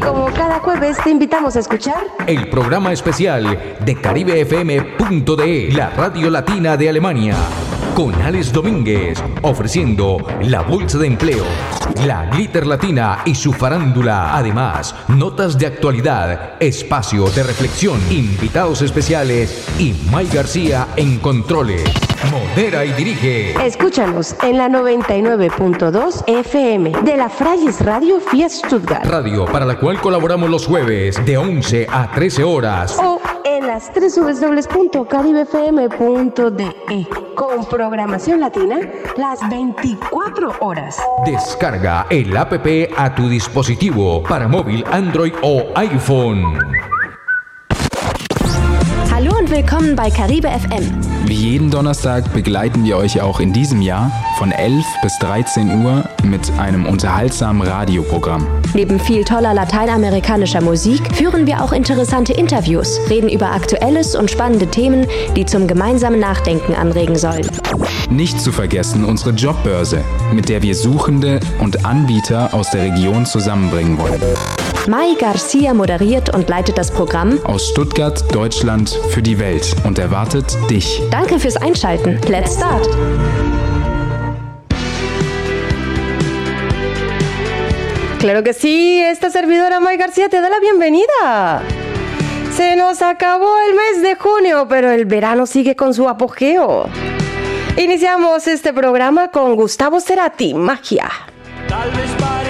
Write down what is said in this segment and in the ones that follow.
como cada jueves te invitamos a escuchar el programa especial de CaribeFM.de, la radio latina de Alemania, con Alex Domínguez, ofreciendo la bolsa de empleo, la glitter latina y su farándula. Además, notas de actualidad, espacio de reflexión, invitados especiales y Mike García en controles. Modera y dirige. Escúchanos en la 99.2 FM de la Frayes Radio Fiat Stuttgart. Radio para la cual colaboramos los jueves de 11 a 13 horas. O en las www.caribefm.de con programación latina las 24 horas. Descarga el app a tu dispositivo para móvil Android o iPhone. Hallo und willkommen bei Caribe FM. Wie jeden Donnerstag begleiten wir euch auch in diesem Jahr von 11 bis 13 Uhr mit einem unterhaltsamen Radioprogramm. Neben viel toller lateinamerikanischer Musik führen wir auch interessante Interviews, reden über Aktuelles und spannende Themen, die zum gemeinsamen Nachdenken anregen sollen. Nicht zu vergessen unsere Jobbörse, mit der wir Suchende und Anbieter aus der Region zusammenbringen wollen. Mai Garcia moderiert und leitet das Programm Aus Stuttgart, Deutschland für die Welt und erwartet dich. Danke fürs Einschalten. Let's start! Claro que sí, esta servidora May García te da la bienvenida. Se nos acabó el mes de junio, pero el verano sigue con su apogeo. Iniciamos este programa con Gustavo Cerati, Magia. Tal vez parece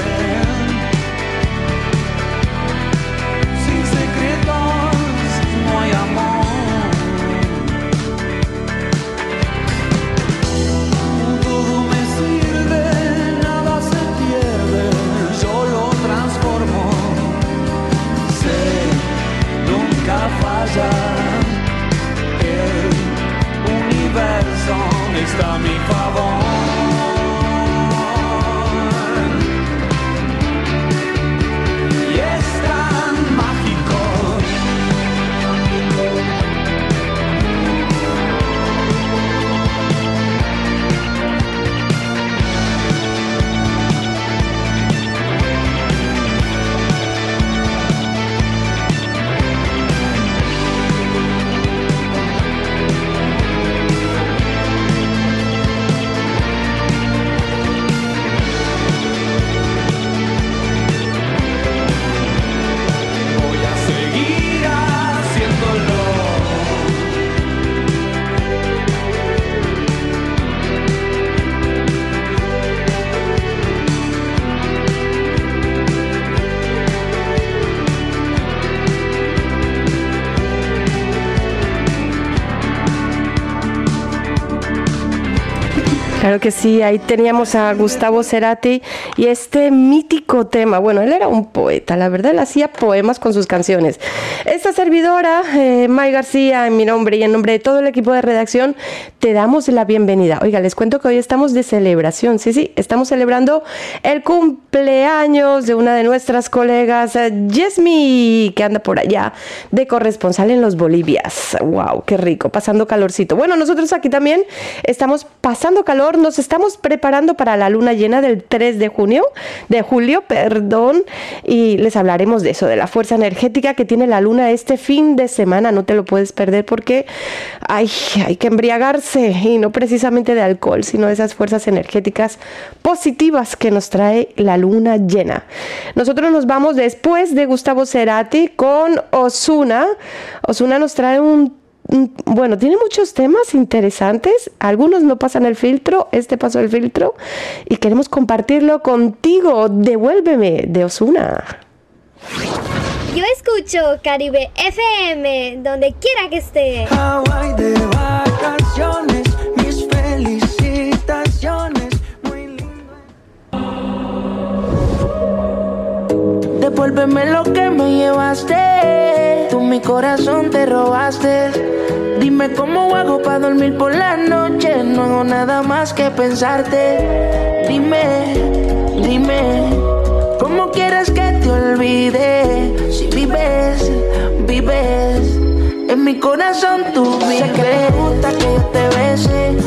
Universo está a mi favor. Claro que sí, ahí teníamos a Gustavo Cerati y este mítico tema. Bueno, él era un poeta, la verdad, él hacía poemas con sus canciones. Esta servidora, eh, May García, en mi nombre y en nombre de todo el equipo de redacción, te damos la bienvenida. Oiga, les cuento que hoy estamos de celebración. Sí, sí, estamos celebrando el cumpleaños de una de nuestras colegas, Yesmi, que anda por allá de corresponsal en los Bolivias. ¡Wow! ¡Qué rico! Pasando calorcito. Bueno, nosotros aquí también estamos pasando calor nos estamos preparando para la luna llena del 3 de junio, de julio, perdón, y les hablaremos de eso, de la fuerza energética que tiene la luna este fin de semana. No te lo puedes perder porque hay, que embriagarse y no precisamente de alcohol, sino de esas fuerzas energéticas positivas que nos trae la luna llena. Nosotros nos vamos después de Gustavo Cerati con Osuna. Osuna nos trae un bueno, tiene muchos temas interesantes, algunos no pasan el filtro, este pasó el filtro y queremos compartirlo contigo. Devuélveme de Osuna. Yo escucho Caribe FM donde quiera que esté. Hawaii de vacaciones, Devuélveme lo que me llevaste. Tú mi corazón te robaste. Dime cómo hago para dormir por la noche. No hago nada más que pensarte. Dime, dime, ¿cómo quieres que te olvide? Si vives, vives. En mi corazón tú vives. Sé que te gusta que yo te bese.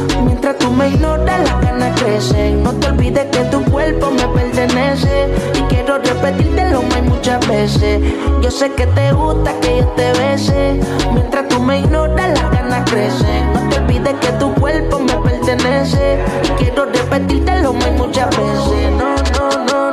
Mientras tú me ignoras, las ganas crecen. No te olvides que tu cuerpo me pertenece. Y quiero repetírtelo más muchas veces. Yo sé que te gusta que yo te bese. Mientras tú me ignoras, las ganas crecen. No te olvides que tu cuerpo me pertenece. Y quiero repetírtelo más muchas veces. No, no, no.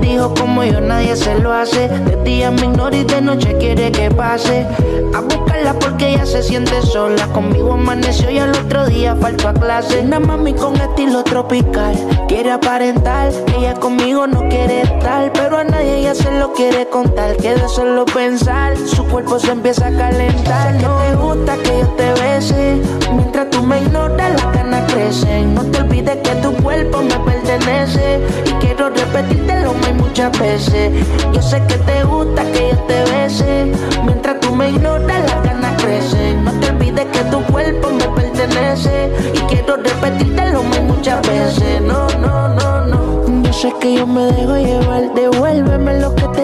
Dijo como yo nadie se lo hace. De día me ignora y de noche quiere que pase. A buscarla porque ella se siente sola. Conmigo amaneció y al otro día faltó a clase. Una mami con estilo tropical. Quiere aparentar. Ella conmigo no quiere estar. Pero a nadie ella se lo quiere contar. Que de solo pensar. Su cuerpo se empieza a calentar. No te gusta que yo te bese. Mientras tú me ignoras, las ganas crecen. No te olvides que tu cuerpo me Y quiero repetírtelo más muchas veces. Yo sé que te gusta que yo te bese. Mientras tú me ignoras, las ganas crecen. No te olvides que tu cuerpo me pertenece. Y quiero repetírtelo más muchas veces. No, no, no, no. Yo sé que yo me dejo llevar. Devuélveme lo que te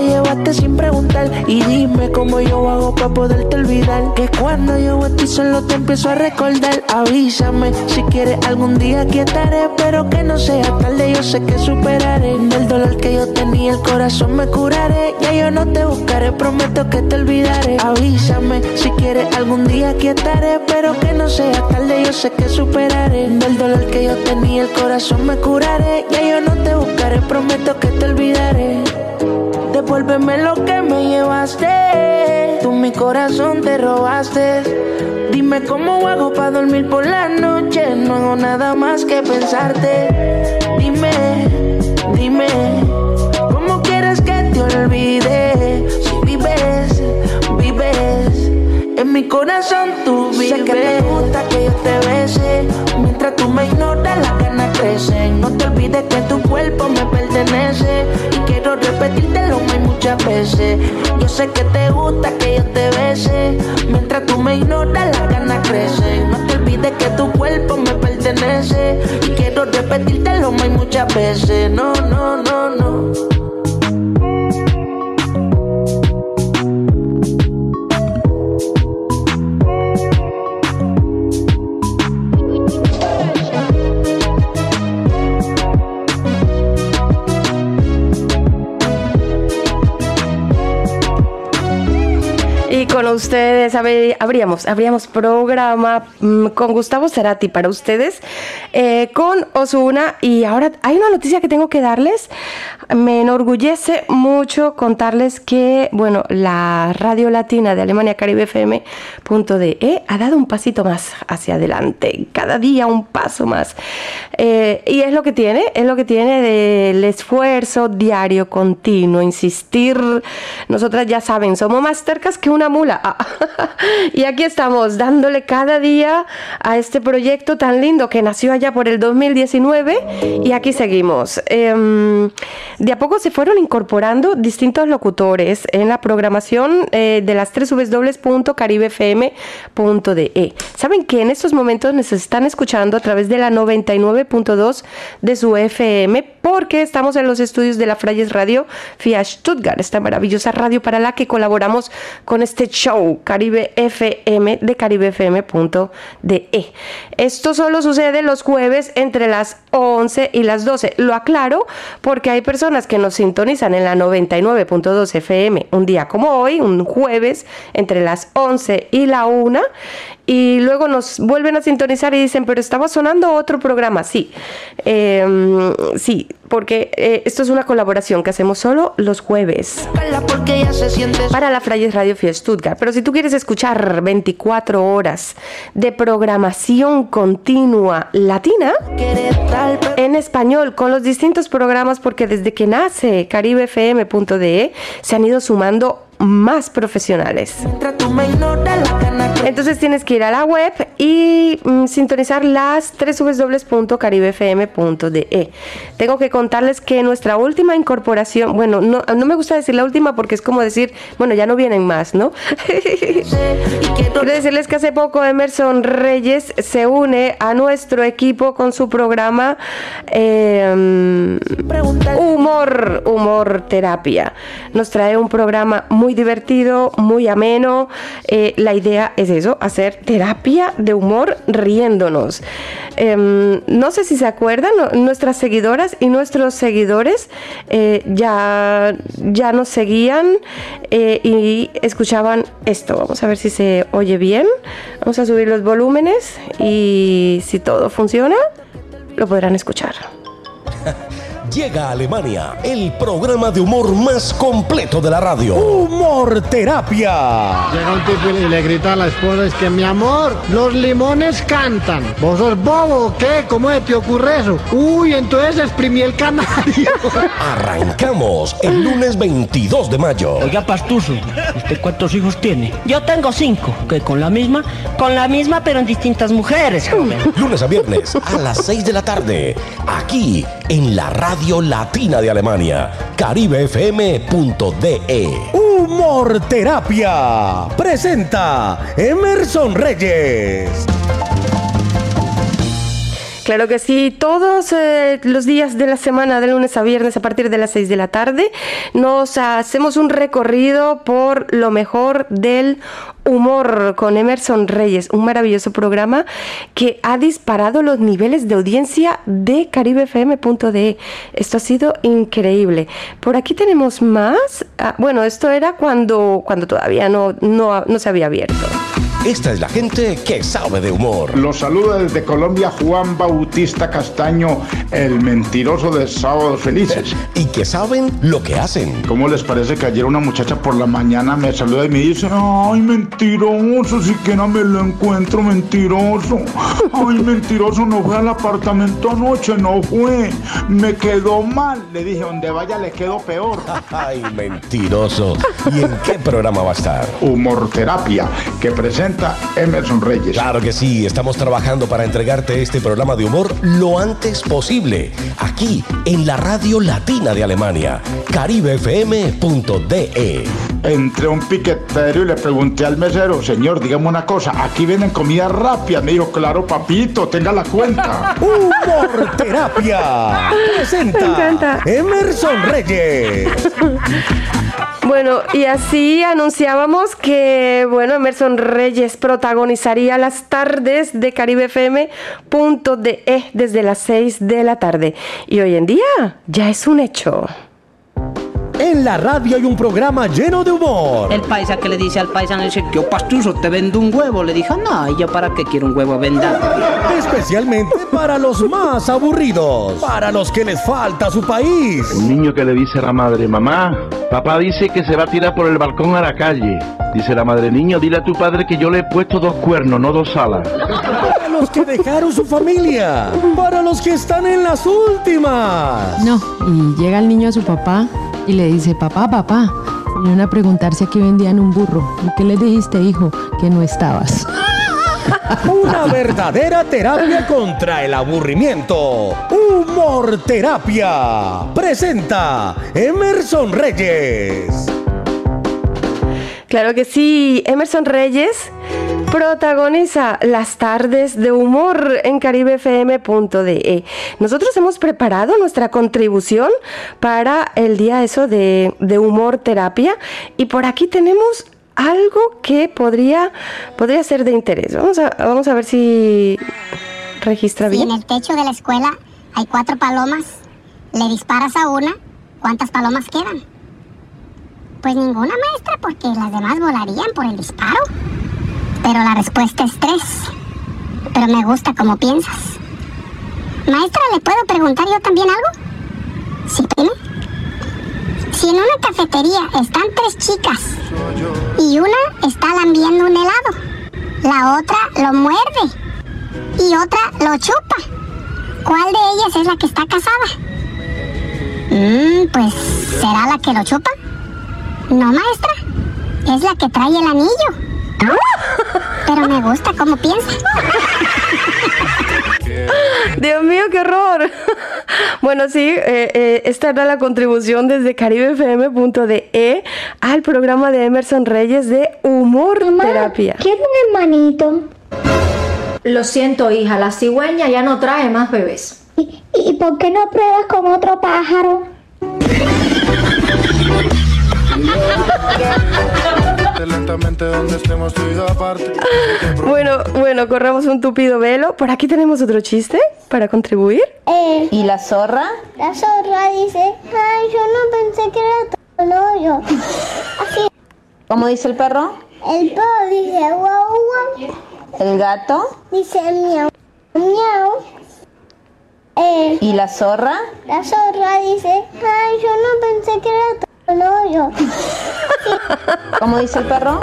sin preguntar. Y dime cómo yo hago para poderte olvidar. Que cuando yo estoy solo te empiezo a recordar. Avísame si quieres algún día aquí estaré. Pero que no sea tarde, yo sé que superaré. Del dolor que yo tenía, el corazón me curaré. Ya yo no te buscaré, prometo que te olvidaré. Avísame si quieres algún día aquí estaré. Pero que no sea tarde, yo sé que superaré. Del dolor que yo tenía, el corazón me curaré. Ya yo no te buscaré, prometo que te olvidaré. Devuélveme lo que me llevaste. Tú mi corazón te robaste. Dime cómo hago para dormir por la noche. No hago nada más que pensarte. Dime, dime, ¿cómo quieres que te olvide? Si vives, vives. En mi corazón tú vives. Sé que te gusta que yo te bese. Mientras tú me ignoras, las No te olvides que tu cuerpo me pertenece. Y quiero repetírtelo más muchas veces. Yo sé que te gusta que yo te bese. Mientras tú me ignoras, las ganas crecen. No te olvides que tu cuerpo me pertenece. Y quiero repetírtelo más muchas veces. No, no, no, no. Con ustedes habríamos, habríamos programa mm, con Gustavo Cerati para ustedes, eh, con Osuna. Y ahora hay una noticia que tengo que darles. Me enorgullece mucho contarles que, bueno, la radio latina de Alemania Caribe FM.de ha dado un pasito más hacia adelante. Cada día un paso más. Eh, y es lo que tiene, es lo que tiene del esfuerzo diario, continuo, insistir. Nosotras ya saben, somos más cercas que una mula. Y aquí estamos dándole cada día a este proyecto tan lindo que nació allá por el 2019 y aquí seguimos. Em, de a poco se fueron incorporando distintos locutores en la programación eh, de las tres www.caribefm.de. Saben que en estos momentos nos están escuchando a través de la 99.2 de su FM porque estamos en los estudios de la Frayes Radio vía Stuttgart, esta maravillosa radio para la que colaboramos con este show Caribe FM de caribefm.de. Esto solo sucede los jueves entre las 11 y las 12. Lo aclaro porque hay personas que nos sintonizan en la 99.2 FM un día como hoy, un jueves entre las 11 y la 1 y luego nos vuelven a sintonizar y dicen, pero estaba sonando otro programa. Sí, em, sí, porque eh, esto es una colaboración que hacemos solo los jueves para la Frayes Radio Fiel Stuttgart. Pero si tú quieres escuchar 24 horas de programación continua latina en español con los distintos programas, porque desde que nace caribefm.de se han ido sumando más profesionales. Entonces tienes que ir a la web y mm, sintonizar las www.caribefm.de. Tengo que contarles que nuestra última incorporación, bueno, no, no, me gusta decir la última porque es como decir, bueno, ya no vienen más, ¿no? Quiero decirles que hace poco Emerson Reyes se une a nuestro equipo con su programa eh, Humor, Humor Terapia. Nos trae un programa muy divertido, muy ameno. Eh, la idea es eso, hacer terapia de humor riéndonos. Em, no sé si se acuerdan, nuestras seguidoras y nuestros seguidores eh, ya, ya nos seguían eh, y escuchaban esto. Vamos a ver si se oye bien. Vamos a subir los volúmenes y si todo funciona, lo podrán escuchar. Llega a Alemania el programa de humor más completo de la radio. Humor Terapia. Llega un tipo y le grita a la esposa, es que mi amor, los limones cantan. ¿Vos sos bobo o qué? ¿Cómo se te ocurre eso? Uy, entonces exprimí el canario. Arrancamos el lunes 22 de mayo. Oiga, Pastuso, ¿usted cuántos hijos tiene? Yo tengo cinco. ¿Que con la misma? Con la misma, pero en distintas mujeres. Lunes a viernes a las 6 de la tarde. Aquí en la radio Latina de Alemania, caribefm.de. Humor Terapia presenta Emerson Reyes. Claro que sí, todos eh, los días de la semana, de lunes a viernes, a partir de las 6 de la tarde, nos hacemos un recorrido por lo mejor del humor con Emerson Reyes, un maravilloso programa que ha disparado los niveles de audiencia de caribefm.de. Esto ha sido increíble. Por aquí tenemos más. Ah, bueno, esto era cuando, cuando todavía no, no, no se había abierto. Esta es la gente que sabe de humor. Los saluda desde Colombia Juan Bautista Castaño, el mentiroso de Sábados Felices. Y que saben lo que hacen. ¿Cómo les parece que ayer una muchacha por la mañana me saluda y me dice, ay, mentiroso, si que no me lo encuentro, mentiroso. Ay, mentiroso, no fue al apartamento anoche, no fue. Me quedó mal. Le dije, donde vaya le quedo peor. ay, mentiroso. ¿Y en qué programa va a estar? Humor Terapia, que presenta Emerson Reyes. Claro que sí, estamos trabajando para entregarte este programa de humor lo antes posible, aquí en la radio latina de Alemania, caribefm.de. Entré a un piquetero y le pregunté al mesero, señor, dígame una cosa, aquí vienen comida rápida. Me dijo, claro, papito, tenga la cuenta. Humor Terapia presenta Emerson Reyes. Bueno, y así anunciábamos que, bueno, Emerson Reyes protagonizaría las tardes de caribefm.de desde las 6 de la tarde. Y hoy en día ya es un hecho. En la radio hay un programa lleno de humor. El paisa que le dice al paisano, dice, yo pastuso, te vendo un huevo. Le dijo, no, ¿y yo para qué quiero un huevo vendado? Especialmente para los más aburridos, para los que les falta su país. Un niño que le dice a la madre, mamá, papá dice que se va a tirar por el balcón a la calle. Dice la madre, niño, dile a tu padre que yo le he puesto dos cuernos, no dos alas. Para los que dejaron su familia, para los que están en las últimas. No, y llega el niño a su papá y le dice, papá, papá, Vinieron a preguntar si aquí vendían un burro. ¿Y qué les dijiste, hijo? Que no estabas. Una verdadera terapia contra el aburrimiento. Humor Terapia. Presenta Emerson Reyes. Claro que sí, Emerson Reyes protagoniza las tardes de humor en caribefm.de. Nosotros hemos preparado nuestra contribución para el día eso de, de humor terapia y por aquí tenemos algo que podría, podría ser de interés. Vamos a, vamos a ver si registra Si bien. en el techo de la escuela hay cuatro palomas, le disparas a una, ¿cuántas palomas quedan? Pues ninguna maestra, porque las demás volarían por el disparo. Pero la respuesta es tres. Pero me gusta como piensas. Maestra, ¿le puedo preguntar yo también algo? Sí, dime. Si en una cafetería están tres chicas y una está lambiendo un helado, la otra lo muerde y otra lo chupa. ¿Cuál de ellas es la que está casada? Mmm, pues será la que lo chupa. No, maestra. Es la que trae el anillo. Pero me gusta cómo piensa. Dios mío, qué horror. Bueno, sí, eh, eh, esta era la contribución desde caribefm.de al programa de Emerson Reyes de Humor Terapia. ¿Quién un hermanito? Lo siento, hija, la cigüeña ya no trae más bebés. ¿Y, y por qué no pruebas con otro pájaro? Lentamente donde estemos tú y yo aparte. Bueno, bueno, corramos un tupido velo. Por aquí tenemos otro chiste para contribuir. ¿Y la zorra? La zorra dice, ay, yo no pensé que era todo no, yo. Así. ¿Cómo dice el perro? El perro dice, guau, guau. ¿El gato? Dice, miau, miau. Eh, ¿Y la zorra? la zorra dice, ay, yo no pensé que era todo no, yo. ¿Cómo dice el perro?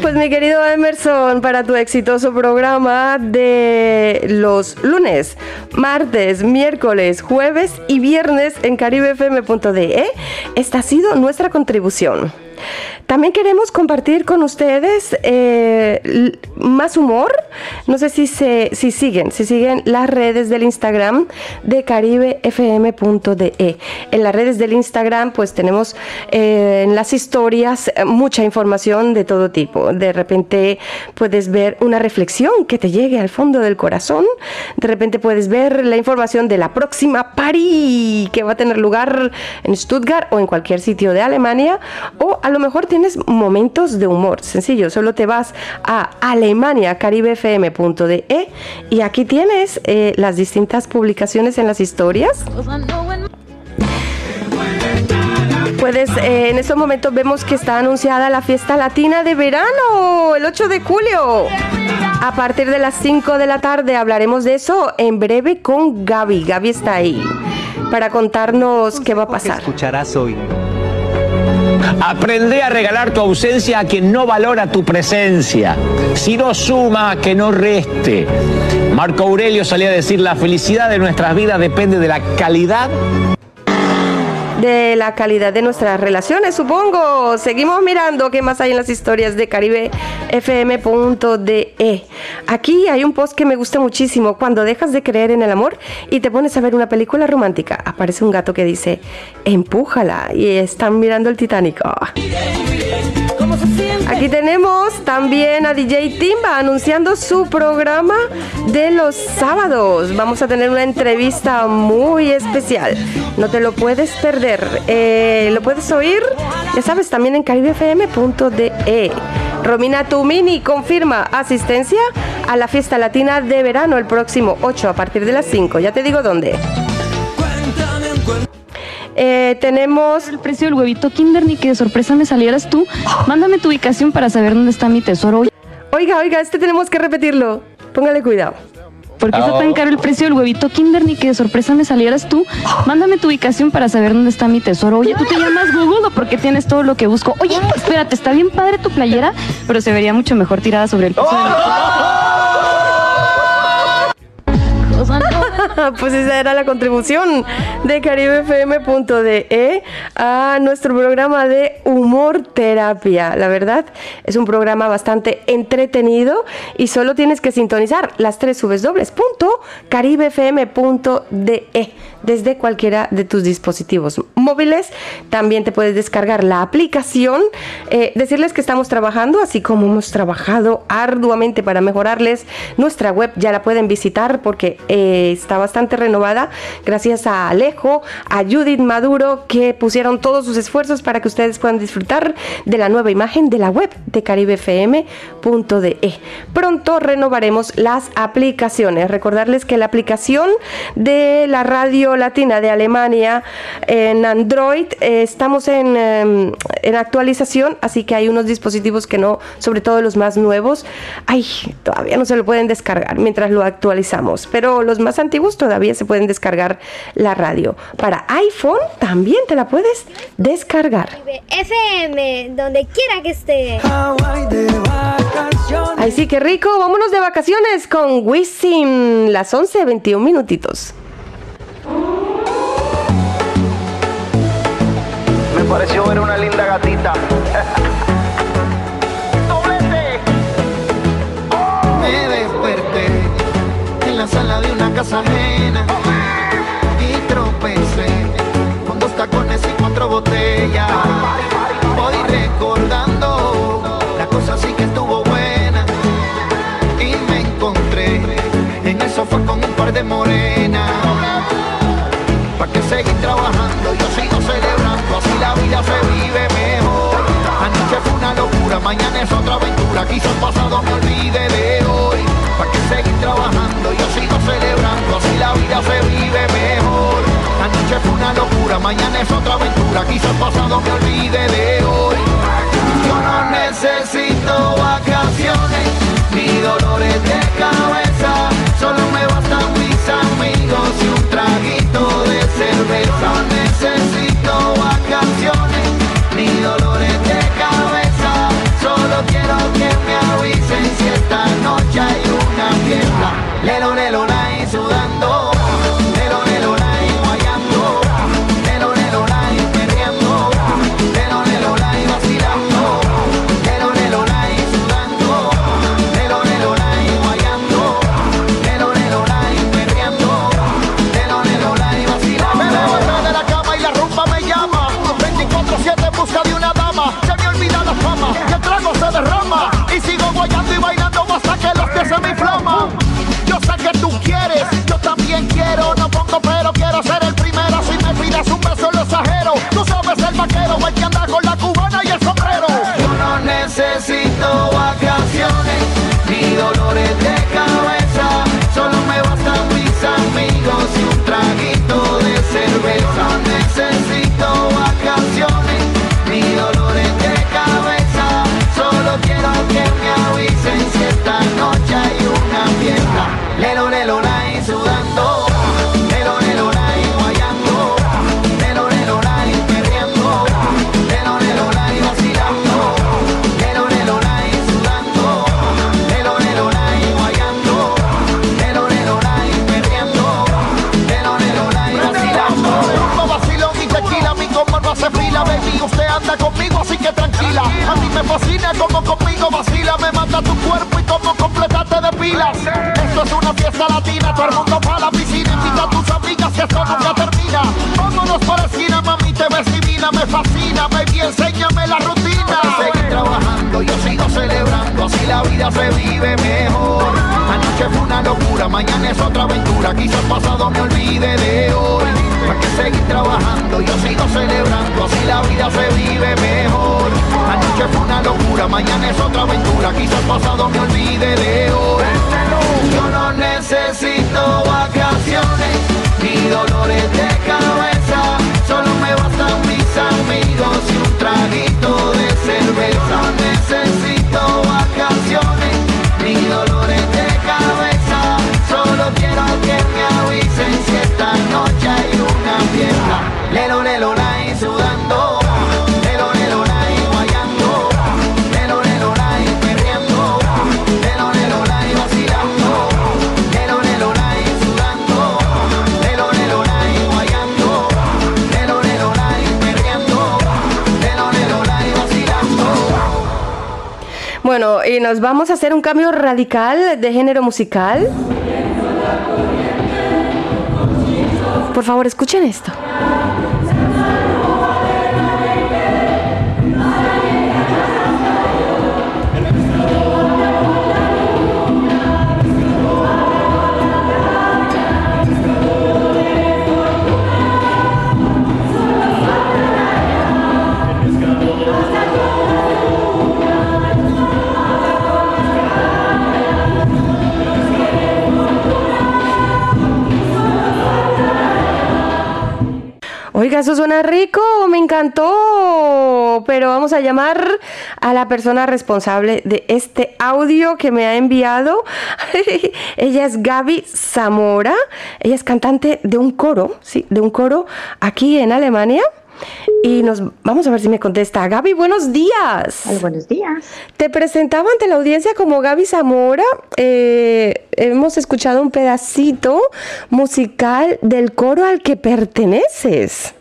Pues mi querido Emerson, para tu exitoso programa de los lunes, martes, miércoles, jueves y viernes en caribefm.de, esta ha sido nuestra contribución. También queremos compartir con ustedes eh, más humor. No sé si se si siguen, si siguen las redes del Instagram de caribefm.de. En las redes del Instagram, pues tenemos eh, en las historias eh, mucha información de todo tipo. De repente puedes ver una reflexión que te llegue al fondo del corazón. De repente puedes ver la información de la próxima party que va a tener lugar en Stuttgart o en cualquier sitio de Alemania. O a lo mejor tienes momentos de humor. Sencillo, solo te vas a alemaniacaribefm.de y aquí tienes eh, las distintas publicaciones en las historias. Puedes, eh, en estos momentos vemos que está anunciada la fiesta latina de verano, el 8 de julio. A partir de las 5 de la tarde hablaremos de eso en breve con Gaby. Gaby está ahí para contarnos qué va a pasar. escucharás hoy. Aprende a regalar tu ausencia a quien no valora tu presencia. Si no suma, que no reste. Marco Aurelio salía a decir, la felicidad de nuestras vidas depende de la calidad de la calidad de nuestras relaciones, supongo. Seguimos mirando qué más hay en las historias de caribefm.de. Aquí hay un post que me gusta muchísimo. Cuando dejas de creer en el amor y te pones a ver una película romántica, aparece un gato que dice, empújala. Y están mirando el Titanic. Ah. Aquí tenemos también a DJ Timba anunciando su programa de los sábados. Vamos a tener una entrevista muy especial. No te lo puedes perder. Eh, lo puedes oír, ya sabes, también en caribefm.de. Romina Tumini confirma asistencia a la fiesta latina de verano el próximo 8 a partir de las 5. Ya te digo dónde. Eh, tenemos el precio del huevito Kinder ni que de sorpresa me salieras tú. Mándame tu ubicación para saber dónde está mi tesoro. Oiga, oiga, este tenemos que repetirlo. Póngale cuidado. ¿Por qué está tan caro el precio del huevito Kinder ni que de sorpresa me salieras tú? Mándame tu ubicación para saber dónde está mi tesoro. Oye, ¿tú te llamas Google o porque tienes todo lo que busco? Oye, espérate, está bien padre tu playera, pero se vería mucho mejor tirada sobre el piso de pues esa era la contribución de caribefm.de E a nuestro programa de humor terapia. La verdad, es un programa bastante entretenido y solo tienes que sintonizar las tres subes dobles desde cualquiera de tus dispositivos móviles. También te puedes descargar la aplicación. Eh, decirles que estamos trabajando, así como hemos trabajado arduamente para mejorarles nuestra web. Ya la pueden visitar porque eh, está bastante renovada. Gracias a Alejo, a Judith Maduro, que pusieron todos sus esfuerzos para que ustedes puedan disfrutar de la nueva imagen de la web de caribefm.de. E. Pronto renovaremos las aplicaciones. Recordarles que la aplicación de la radio Latina de Alemania en Android. Eh, estamos en, em, en, actualización, así que hay unos dispositivos que no, sobre todo los más nuevos, ay, todavía no se lo pueden descargar mientras lo actualizamos, pero los más antiguos todavía se pueden descargar la radio. Para iPhone también te la puedes descargar. FM, donde quiera que esté. Ay, sí, qué rico. Vámonos de vacaciones con Wisin, las 11, 21 minutitos. Me pareció ver una linda gatita. Me desperté en la sala de una casa ajena y tropecé con dos tacones y cuatro botellas. Voy recordando, la cosa sí que estuvo buena y me encontré en el sofá con un par de morenas. ¿Pa' que seguir trabajando? Yo sigo celebrando, así la vida se vive mejor. Anoche fue una locura, mañana es otra aventura. Quizá el pasado me olvide de hoy. ¿Pa' que seguir trabajando? Yo sigo celebrando, así la vida se vive mejor. Anoche fue una locura, mañana es otra aventura. Quizá el pasado me olvide de hoy. Yo no necesito vacaciones ni dolores de cabeza. Solo me bastan mis amigos y un traguito de cerveza. No necesito vacaciones ni dolores de cabeza. Solo quiero que me avisen si esta noche hay una fiesta. Lelo, lelo, me fascina como conmigo vacila. Me mata tu cuerpo y como completarte de pilas. Esto es una fiesta latina, todo el mundo para la piscina. Invita a tus amigas que esto nunca termina. Vámonos para la esquina, mami, te ves divina. Me fascina, baby, enséñame la rutina. Seguir trabajando, yo sigo celebrando. Así la vida se vive mejor. Anoche fue una locura, mañana es otra aventura. Quizá el pasado me olvide de hoy. Que seguir trabajando, yo sigo celebrando. Así la vida se vive mejor. Anoche fue una locura, mañana es otra aventura. Quizá el pasado me olvide de hoy. Yo no necesito vacaciones ni dolores de cabeza. Solo me bastan mis amigos y un traguito de cerveza. Necesito vacaciones nos vamos a hacer un cambio radical de género musical. Por favor, escuchen esto. Oiga, eso suena rico, me encantó. Pero vamos a llamar a la persona responsable de este audio que me ha enviado. Ella es Gaby Zamora. Ella es cantante de un coro, sí, de un coro aquí en Alemania. Y nos vamos a ver si me contesta. Gaby, buenos días. buenos días. Te presentaba ante la audiencia como Gaby Zamora. Eh, hemos escuchado un pedacito musical del coro al que perteneces.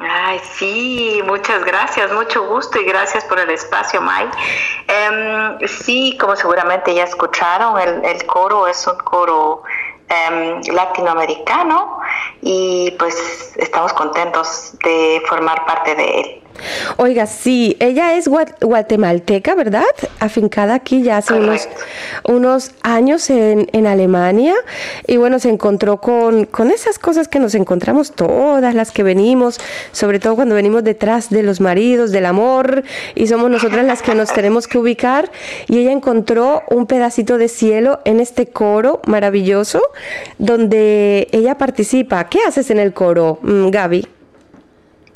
Ay, sí, muchas gracias, mucho gusto y gracias por el espacio, Mai. Em, sí, como seguramente ya escucharon, el, el coro es un coro em, latinoamericano y pues estamos contentos de formar parte de él. Oiga, sí, ella es gua- guatemalteca, ¿verdad? Afincada aquí ya hace unos, unos años en, en Alemania y bueno, se encontró con, con esas cosas que nos encontramos todas las que venimos, sobre todo cuando venimos detrás de los maridos, del amor y somos nosotras las que nos tenemos que ubicar y ella encontró un pedacito de cielo en este coro maravilloso donde ella participa. ¿Qué haces en el coro, mm, Gaby?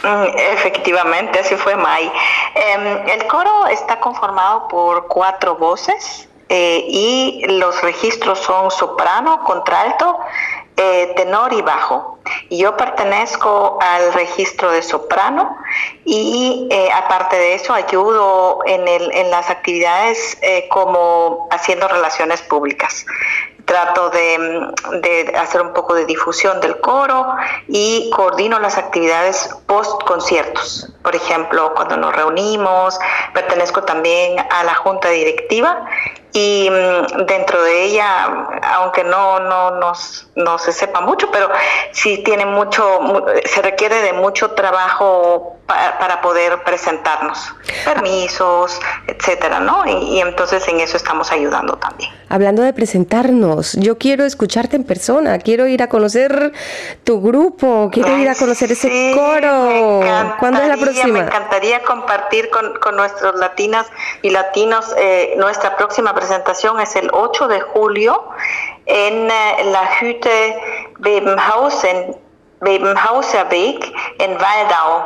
Efectivamente, así fue Mai. Em, el coro está conformado por cuatro voces eh, y los registros son soprano, contralto, eh, tenor y bajo. Y yo pertenezco al registro de soprano y eh, aparte de eso ayudo en, el, las actividades eh, como haciendo relaciones públicas trato de, de hacer un poco de difusión del coro y coordino las actividades post conciertos. Por ejemplo, cuando nos reunimos, pertenezco también a la junta directiva y mm, dentro de ella, aunque no, no, nos- no se sepa mucho, pero sí tiene mucho, mu- se requiere de mucho trabajo pa- para poder presentarnos, permisos, etcétera, ¿no? Y, y entonces en eso estamos ayudando también. Hablando de presentarnos, yo quiero escucharte en persona, quiero ir a conocer tu grupo, quiero ir a conocer ese coro. ¿Cuándo es la encantaría, Me próxima? encantaría compartir con, con nuestros latinas y latinos. eh, nuestra próxima presentación es el 8 de julio en eh, la Hütte Bebenhausen. Bebenhauserweg en Waldau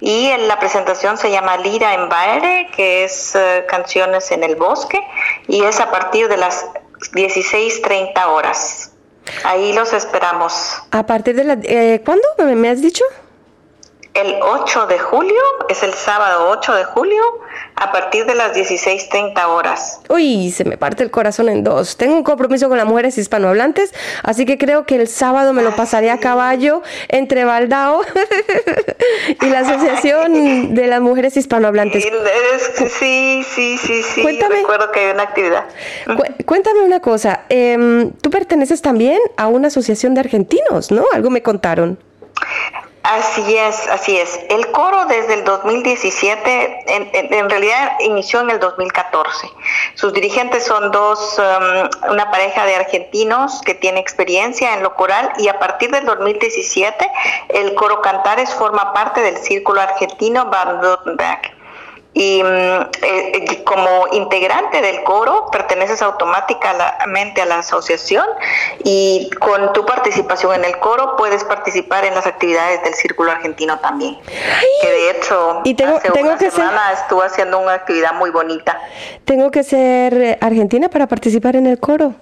y en la presentación se llama Lira en Walde que es eh, canciones en el bosque y es a partir de las 16.30 horas. Ahí los esperamos. A partir de la... eh, ¿Cuándo me, me has dicho? el 8 de julio, es el sábado 8 de julio, a partir de las 16.30 horas. Uy, se me parte el corazón en dos. Tengo un compromiso con las mujeres hispanohablantes, así que creo que el sábado me lo pasaré a caballo entre Baldao y la Asociación de las Mujeres Hispanohablantes. Es- sí, sí, sí, sí, Cuéntame. recuerdo que hay una actividad. Cu- cuéntame una cosa, em, tú perteneces también a una asociación de argentinos, ¿no? Algo me contaron. Así es, así es. El coro desde el 2017, en, en- en realidad inició en el 2014. Sus dirigentes son dos, um, una pareja de argentinos que tiene experiencia en lo coral y a partir del 2017 el coro Cantares forma parte del Círculo Argentino Baden-Württemberg. Y mm, eh, eh, como integrante del coro perteneces automáticamente a la asociación y con tu participación en el coro puedes participar en las actividades del Círculo Argentino también. Que de hecho Y tengo- hace tengo una que ser- semana estuvo haciendo una actividad muy bonita. ¿Tengo que ser eh, argentina para participar en el coro?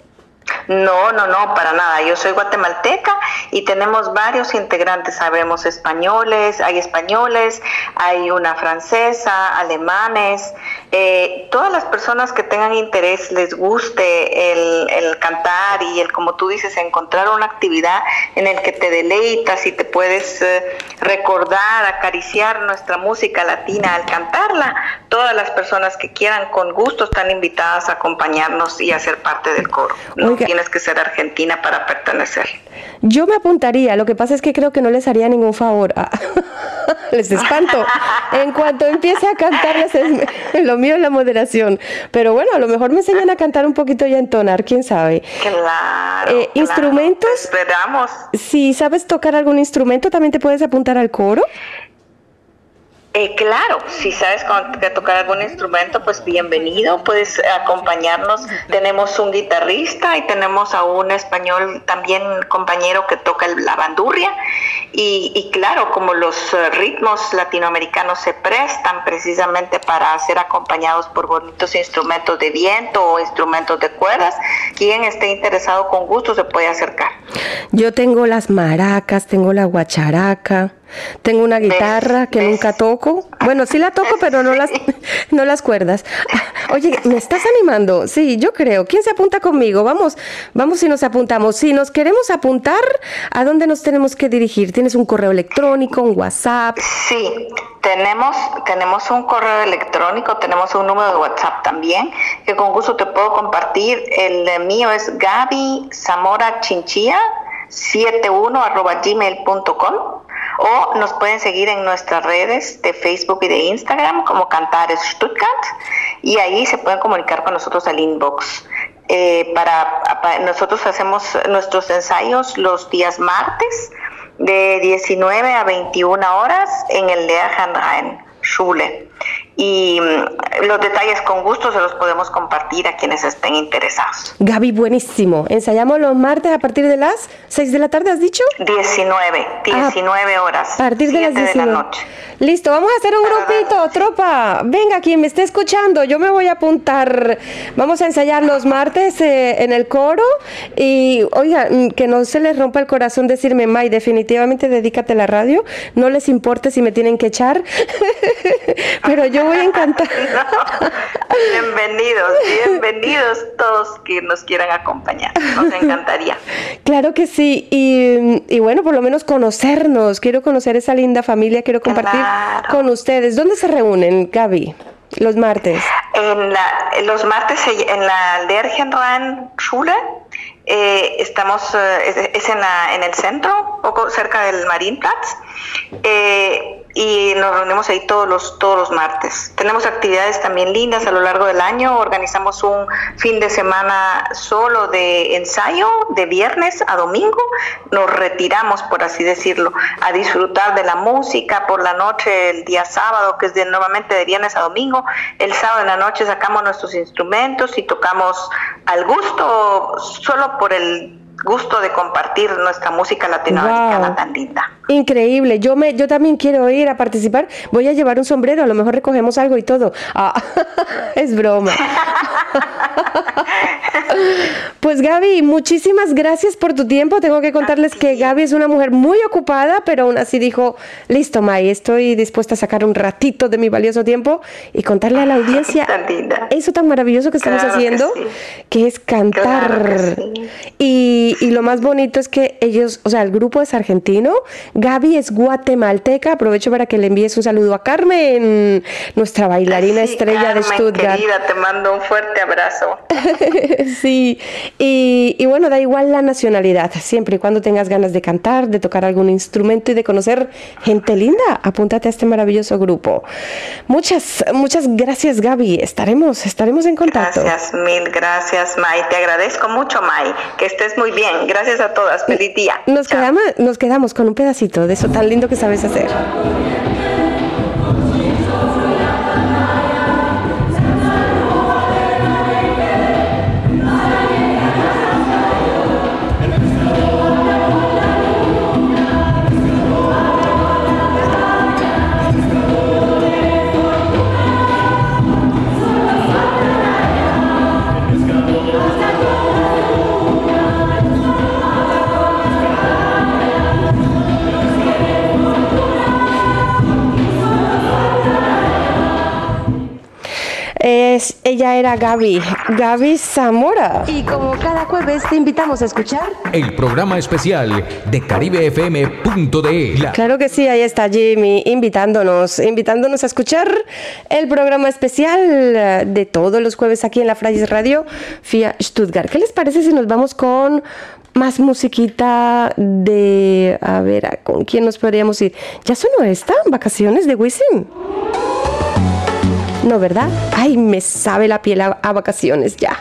No, no, no, para nada. Yo soy guatemalteca y tenemos varios integrantes. Sabemos españoles, hay españoles, hay una francesa, alemanes, Eh, todas las personas que tengan interés, les guste el, el cantar y el, como tú dices, encontrar una actividad en el que te deleitas y te puedes eh, recordar, acariciar nuestra música latina al cantarla, todas las personas que quieran con gusto están invitadas a acompañarnos y a ser parte del coro. No tienes que ser argentina para pertenecer. Yo me apuntaría, lo que pasa es que creo que no les haría ningún favor. Ah, les espanto. En cuanto empiece a cantar, les es- lo mío es la moderación. Pero bueno, a lo mejor me enseñan a cantar un poquito y a entonar, quién sabe. Claro. Eh, ¿Instrumentos? Esperamos. Si sabes tocar algún instrumento, también te puedes apuntar al coro. Eh, claro, si sabes que tocar algún instrumento, pues bienvenido, puedes acompañarnos. Tenemos un guitarrista y tenemos a un español también compañero que toca la bandurria. Y, y claro, como los eh, ritmos latinoamericanos se prestan precisamente para ser acompañados por bonitos instrumentos de viento o instrumentos de cuerdas, quien esté interesado con gusto se puede acercar. Yo tengo las maracas, tengo la guacharaca, tengo una guitarra que nunca toco. Bueno, sí la toco, pero no las, no las cuerdas. Oye, ¿me estás animando? Sí, yo creo. ¿Quién se apunta conmigo? Vamos, vamos si nos apuntamos. Si nos queremos apuntar, ¿a dónde nos tenemos que dirigir? ¿Tienes un correo electrónico, un WhatsApp? Sí, tenemos, tenemos un correo electrónico, tenemos un número de WhatsApp también, que con gusto te puedo compartir. El mío es Gaby Zamora Chinchilla 71 arroba gmail.com o nos pueden seguir en nuestras redes de Facebook y de Instagram como Cantares Stuttgart y ahí se pueden comunicar con nosotros al inbox. Eh, para- nosotros hacemos nuestros ensayos los días martes de 19 a 21 horas en el Lehrhandrein Schule. Y mm, los detalles con gusto se los podemos compartir a quienes estén interesados. Gaby, buenísimo. Ensayamos los martes a partir de las 6 de la tarde, ¿has dicho? 19, 19 horas. A partir de las 7 19. la noche. Listo, vamos a hacer un grupito, tropa. Venga, quien me esté escuchando, yo me voy a apuntar. Vamos a ensayar los martes eh, en el coro. Y oiga, mm, que no se les rompa el corazón decirme, May, definitivamente dedícate a la radio. No les importe si me tienen que echar. Pero yo voy a encantar. Bienvenidos, bienvenidos todos que nos quieran acompañar. Nos encantaría. Claro que sí, y, y bueno, por lo menos conocernos. Quiero conocer esa linda familia, quiero compartir con ustedes. ¿Dónde se reúnen, Gaby? Los martes. En la, los martes en la Lerchenrhein Schule eh, estamos, eh, es, es en, la- en el centro, poco cerca del Marienplatz, eh, y nos reunimos ahí todos los, todos los martes. Tenemos actividades también lindas a lo largo del año, organizamos un fin de semana solo de ensayo, de viernes a domingo, nos retiramos, por así decirlo, a disfrutar de la música por la noche, el día sábado, que es de, nuevamente de viernes a domingo, el sábado en la noche sacamos nuestros instrumentos y tocamos al gusto, solo por el gusto de compartir nuestra música latinoamericana Wow. tan linda. Increíble, yo me, yo también quiero ir a participar. Voy a llevar un sombrero, a lo mejor recogemos algo y todo. Ah, es broma. Pues Gaby, muchísimas gracias por tu tiempo. Tengo que contarles que Gaby es una mujer muy ocupada, pero aún así dijo, listo, May, estoy dispuesta a sacar un ratito de mi valioso tiempo y contarle a la audiencia eso tan maravilloso que estamos Claro que haciendo, sí. que es cantar. Claro que sí. Y, y lo más bonito es que ellos, o sea, el grupo es argentino, Gaby es guatemalteca. Aprovecho para que le envíes un saludo a Carmen, nuestra bailarina Sí, estrella de Carmen, Stuttgart. Querida, te mando un fuerte abrazo. sí, y, y bueno, da igual la nacionalidad, siempre y cuando tengas ganas de cantar, de tocar algún instrumento y de conocer gente linda, apúntate a este maravilloso grupo. Muchas, muchas gracias Gaby, estaremos, estaremos en contacto. Gracias, mil gracias, May. Te agradezco mucho, May. Que estés muy bien. Gracias a todas. Feliz día. Nos quedamos, nos quedamos con un pedacito de eso tan lindo que sabes hacer. Ella era Gaby, Gaby Zamora. Y como cada jueves te invitamos a escuchar El programa especial de caribefm.de. La- Claro que sí, ahí está Jimmy invitándonos, invitándonos a escuchar el programa especial de todos los jueves aquí en la Freies Radio FIA Stuttgart. ¿Qué les parece si nos vamos con más musiquita de... A ver, ¿a- ¿con quién nos podríamos ir? ¿Ya sonó esta? ¿Vacaciones de Wisin? No, ¿verdad? Ay, me sabe la piel a, a vacaciones ya.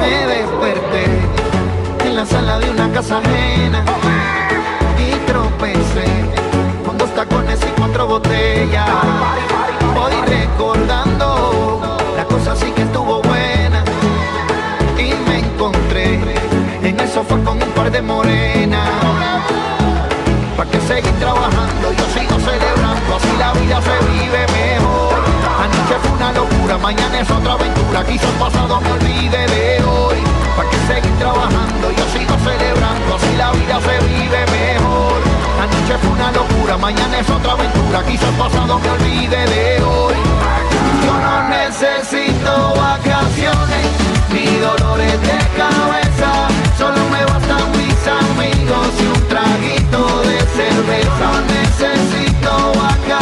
Me desperté en la sala de una casa ajena y tropecé con dos tacones y cuatro botellas. Voy recordando la cosa sí que estuvo buena y me encontré en el sofá con un par de morenas. ¿Para que seguir vida se vive mejor. Anoche fue una locura, mañana es otra aventura. Quizá el pasado me olvide de hoy. ¿Para que seguir trabajando? Yo sigo celebrando, así la vida se vive mejor. Anoche fue una locura, mañana es otra aventura. Quizá el pasado me olvide de hoy. Yo no necesito vacaciones ni dolores de cabeza. Solo me bastan mis amigos y un traguito de cerveza. No necesito vacaciones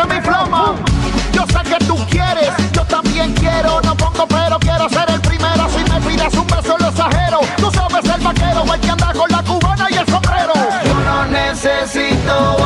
que los pies se me inflaman. Yo sé que tú quieres, yo también quiero. No pongo pero quiero ser el primero. Si me pides un beso lo exagero. Tú sabes el vaquero, el que anda con la cubana y el sombrero. Yo no necesito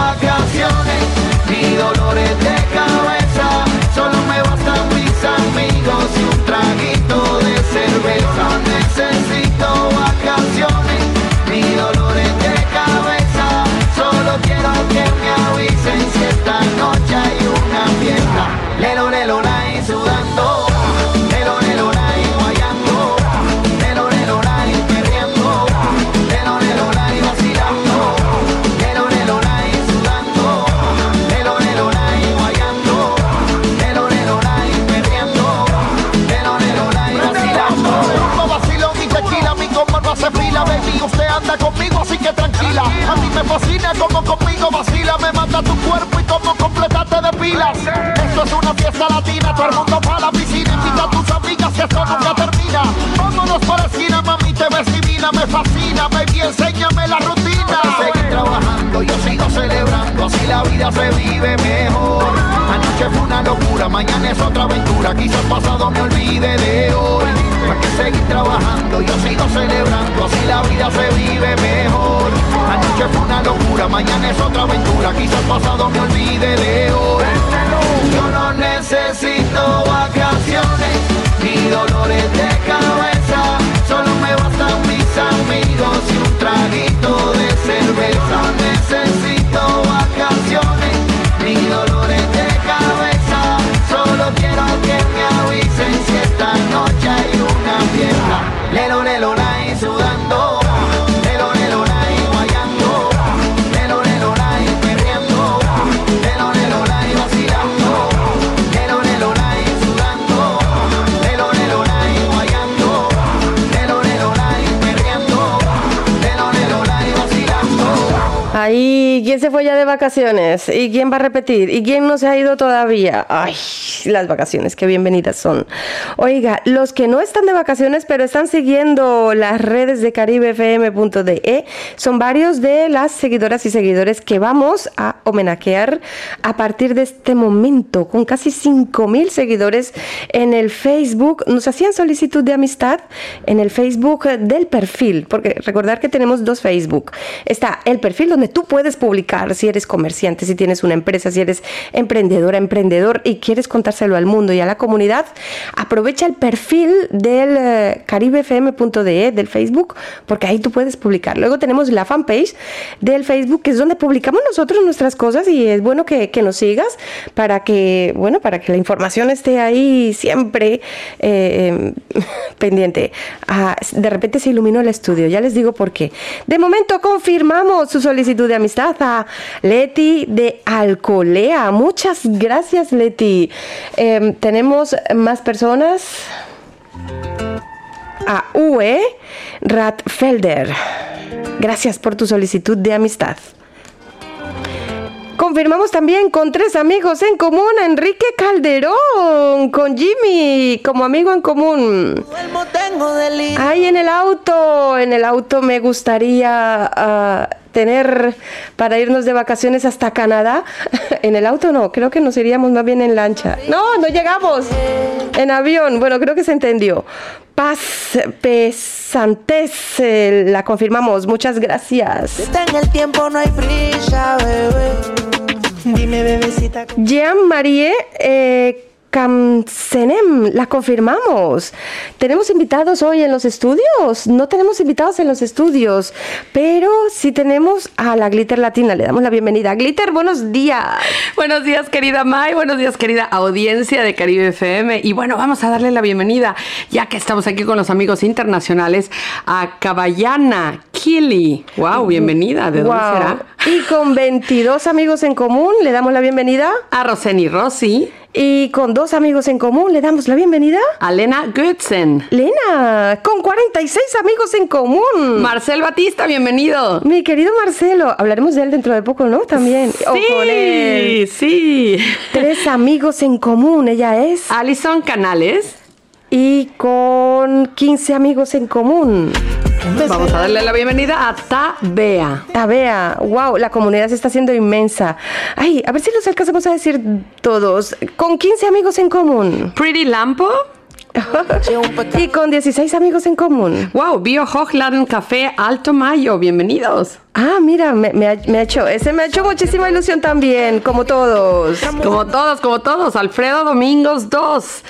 como conmigo vacila. Me manda tu cuerpo y como completarte de pilas. Esto es una fiesta latina, todo el mundo para la piscina. Invita a tus amigas que esto nunca termina. Vámonos para esquina, mami, te ves divina. Me fascina, baby, enséñame la rutina. Seguir trabajando, yo sigo celebrando. Así la vida se vive mejor. Anoche fue una locura, mañana es otra aventura. Quizá el pasado me olvide de hoy. Para que seguir trabajando, yo sigo celebrando. Así la vida se vive mejor. Anoche fue una locura, mañana es otra aventura. Quizá el pasado me olvide de hoy. Yo no necesito vacaciones ni dolores de cabeza. Solo me bastan mis amigos y un traguito de cerveza. No necesito vacaciones ni dolores de cabeza. Solo quiero que me avisen si esta noche hay fiesta. Lelo, lelo, lai, sudando. Vacaciones? ¿Y quién va a repetir? ¿Y quién no se ha ido todavía? Ay, las vacaciones, qué bienvenidas son. Oiga, los que no están de vacaciones, pero están siguiendo las redes de caribefm.de, E, son varios de las seguidoras y seguidores que vamos a homenajear a partir de este momento, con casi 5.000 seguidores en el Facebook. Nos hacían solicitud de amistad en el Facebook del perfil, porque recordar que tenemos dos Facebook. Está el perfil donde tú puedes publicar si eres comerciante, si tienes una empresa, si eres emprendedora, emprendedor y quieres contar comunicárselo al mundo y a la comunidad, aprovecha el perfil del eh, caribefm.de, del Facebook, porque ahí tú puedes publicar. Luego tenemos la fanpage del Facebook, que es donde publicamos nosotros nuestras cosas y es bueno que, que nos sigas para que, bueno, para que la información esté ahí siempre eh, pendiente. Ah, de repente se iluminó el estudio, ya les digo por qué. De momento confirmamos su solicitud de amistad a Leti de Alcolea. Muchas gracias, Leti. Em, tenemos más personas. A UE Ratfelder. Gracias por tu solicitud de amistad. Confirmamos también con tres amigos en común, a Enrique Calderón, con Jimmy como amigo en común. Ay, en el auto, en el auto me gustaría ah, tener para irnos de vacaciones hasta Canadá. en el auto no, creo que nos iríamos más bien en lancha. No, no llegamos. En avión, bueno, creo que se entendió. Paz Pesantes, eh, la confirmamos. Muchas gracias. Está en el tiempo, no hay prisa, bebé. Dime, bebecita. Jean-Marie eh, Camsenem, la confirmamos. Tenemos invitados hoy en los estudios. No tenemos invitados en los estudios, pero sí tenemos a la Glitter Latina. Le damos la bienvenida. Glitter, buenos días. Buenos días, querida May. Buenos días, querida audiencia de Caribe FM. Y bueno, vamos a darle la bienvenida, ya que estamos aquí con los amigos internacionales, a Caballana Kili. Wow, bienvenida. ¿De dónde Wow. será? Y con 22 amigos en común, le damos la bienvenida. A Roseni Rossi. Y con dos amigos en común, le damos la bienvenida. A Lena Goodsen. Lena, con 46 amigos en común. Marcel Batista, bienvenido. Mi querido Marcelo, hablaremos de él dentro de poco, ¿no? También. O con él. sí. Tres amigos en común, ella es. Alison Canales. Y con 15 amigos en común. Vamos a darle la bienvenida a Tabea. Tabea, wow, la comunidad se está haciendo inmensa. Ay, a ver si los alcanzamos a decir todos. Con 15 amigos en común. Pretty Lampo. y con 16 amigos en común. Wow, Bio Hochladen Café Alto Mayo, bienvenidos. Ah, mira, me, me ha, me ha hecho, ese me ha hecho muchísima ilusión también, como todos. Como todos, como todos. Alfredo Domingos 2.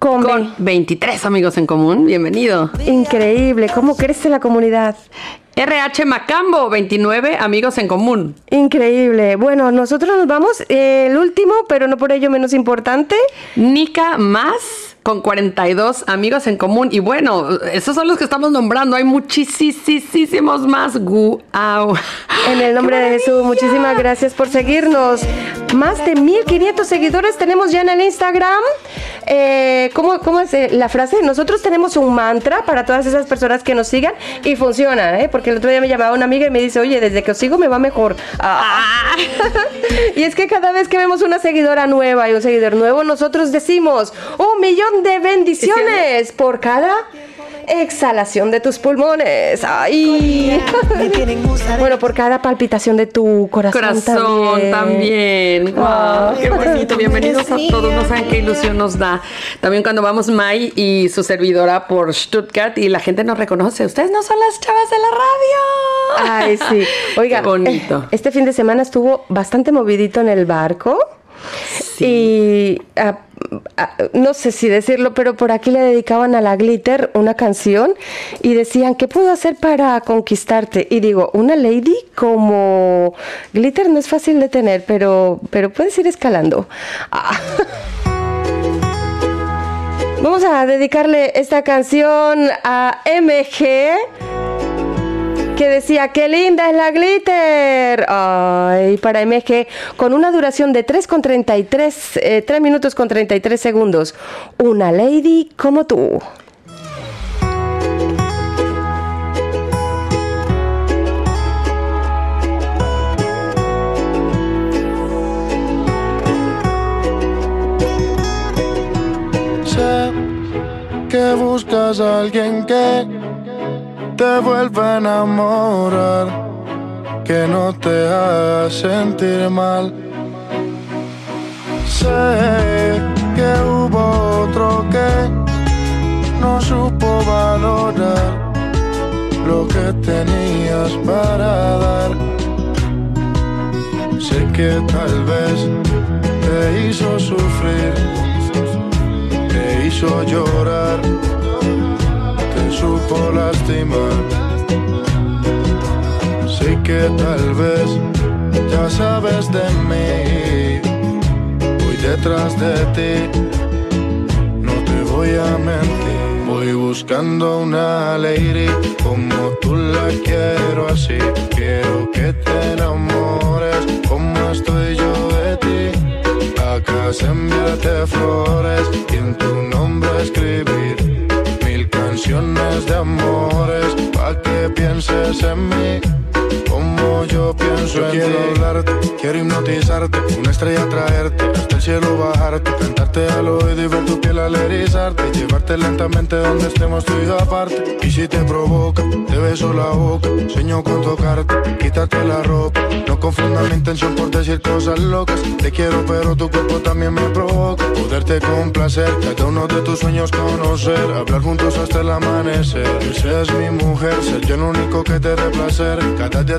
Con, Con 23 amigos en común, bienvenido. Increíble, cómo crece la comunidad. RH Macambo, 29 amigos en común. Increíble. Bueno, nosotros nos vamos. eh, el último, pero no por ello menos importante. Nica Más, con 42 amigos en común. Y bueno, esos son los que estamos nombrando. Hay muchísimos más. Guau. En el nombre de Jesús, muchísimas gracias por seguirnos. Más de 1500 seguidores tenemos ya en el Instagram. Eh, ¿cómo, cómo es eh, la frase? Nosotros tenemos un mantra para todas esas personas que nos sigan y funciona, ¿eh? porque el otro día me llamaba una amiga y me dice, oye, desde que os sigo me va mejor. Ah. y es que cada vez que vemos una seguidora nueva y un seguidor nuevo, nosotros decimos un millón de bendiciones por cada exhalación de tus pulmones. Ay. bueno, por cada palpitación de tu corazón, Corazón también. Wow, qué bonito. Bienvenidos a todos. No saben qué ilusión nos da. También cuando vamos Mai y su servidora por Stuttgart y la gente nos reconoce. Ustedes no son las chavas de la radio. Ay, sí. Oiga, Qué bonito. este fin de semana estuvo bastante movidito en el barco. Y ah, ah, no sé si decirlo, pero por aquí le dedicaban a la Glitter una canción y decían, ¿qué puedo hacer para conquistarte? Y digo, una lady como Glitter no es fácil de tener, pero, pero puedes ir escalando. Ah. Vamos a dedicarle esta canción a MG que decía, qué linda es la glitter. Ay, para MG, con una duración de 3 con 33, eh, 3 minutos con 33 segundos. Una lady como tú. Sé que buscas a alguien que te vuelva a enamorar, que no te haga sentir mal. Sé que hubo otro que no supo valorar lo que tenías para dar. Sé que tal vez te hizo sufrir, te hizo llorar, supo lastimar. Sé que tal vez ya sabes de mí, voy detrás de ti, no te voy a mentir. Voy buscando una lady como tú la quiero así. Quiero que te enamores como estoy yo de ti. A casa enviarte flores y en tu nombre escribir de amores pa' que pienses en mí. Como yo pienso en quiero ti. hablarte, quiero hipnotizarte, una estrella traerte, hasta el cielo bajarte, cantarte al oído y ver tu piel al erizarte, y llevarte lentamente donde estemos tú y yo aparte. Y si te provoca, te beso la boca, sueño con tocarte, quitarte la ropa. No confunda mi intención por decir cosas locas. Te quiero, pero tu cuerpo también me provoca. Poderte complacer, cada uno de tus sueños conocer, hablar juntos hasta el amanecer. Que seas mi mujer, ser yo el único que te dé placer. Cada día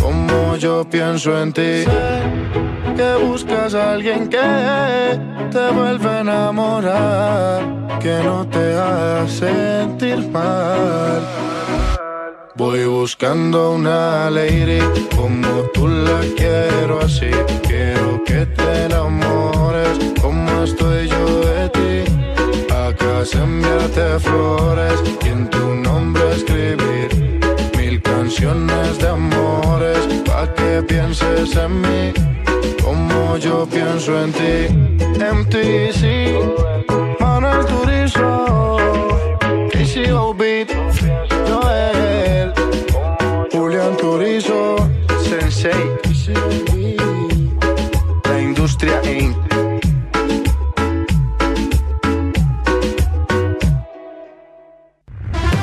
como yo pienso en ti. Que buscas a alguien que te vuelva a enamorar, que no te haga sentir mal. Voy buscando una lady como tú la quiero así. Quiero que te enamores como estoy yo de ti. A casa enviarte flores y en tu nombre escribir canciones de amores pa' que pienses en mí como yo pienso en ti. MTC, Manuel Turizo, KCO Beat, Joel, Julián Turizo, Sensei, la industria Inc.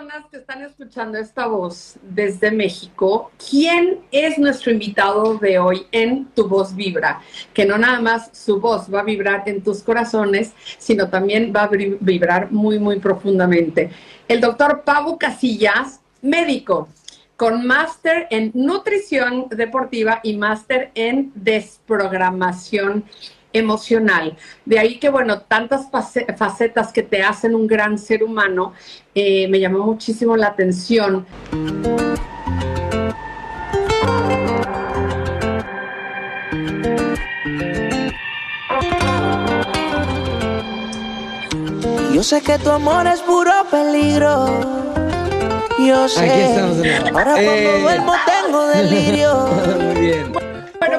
Personas que están escuchando esta voz desde México, ¿quién es nuestro invitado de hoy en Tu Voz Vibra? Que no nada más su voz va a vibrar en tus corazones, sino también va a vibr- vibrar muy, muy profundamente. El doctor Pablo Casillas, médico, con máster en nutrición deportiva y máster en desprogramación emocional. De ahí que, bueno, tantas face- facetas que te hacen un gran ser humano, eh, me llamó muchísimo la atención. Yo sé que tu amor es puro peligro. Yo sé. Aquí estamos de nuevo. Ahora cuando Eh. duermo tengo delirio. Muy bien.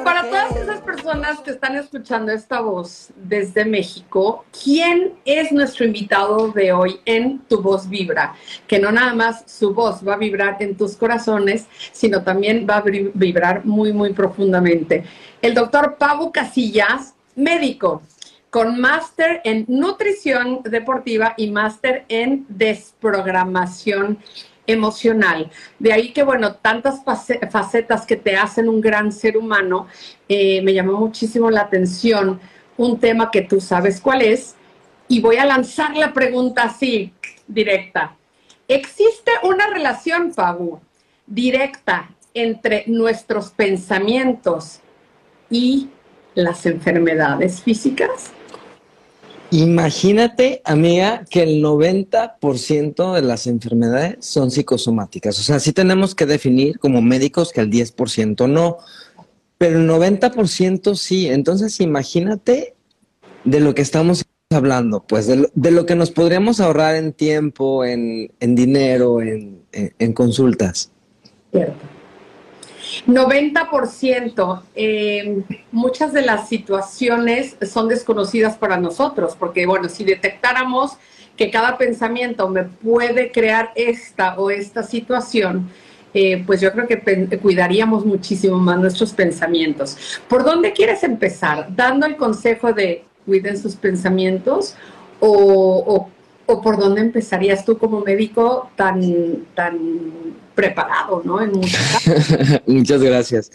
Para todas esas personas que están escuchando esta voz desde México, ¿quién es nuestro invitado de hoy en Tu Voz Vibra? Que no nada más su voz va a vibrar en tus corazones, sino también va a vibr- vibrar muy, muy profundamente. El doctor Pablo Casillas, médico, con máster en nutrición deportiva y máster en desprogramación emocional. De ahí que, bueno, tantas face- facetas que te hacen un gran ser humano, eh, me llamó muchísimo la atención un tema que tú sabes cuál es, y voy a lanzar la pregunta así, directa. ¿Existe una relación, Fabu, directa entre nuestros pensamientos y las enfermedades físicas? Imagínate, amiga, que el 90% de las enfermedades son psicosomáticas. O sea, sí tenemos que definir como médicos que el 10% no, pero el 90% sí. Entonces, imagínate de lo que estamos hablando, pues de lo, de lo que nos podríamos ahorrar en tiempo, en, dinero, en, en- en consultas. Cierto. 90%. eh, muchas de las situaciones son desconocidas para nosotros, porque bueno, si detectáramos que cada pensamiento me puede crear esta o esta situación, eh, pues yo creo que cuidaríamos muchísimo más nuestros pensamientos. ¿Por dónde quieres empezar? ¿Dando el consejo de cuiden sus pensamientos o, o- o por dónde empezarías tú como médico tan, tan preparado, ¿no? Muchas gracias.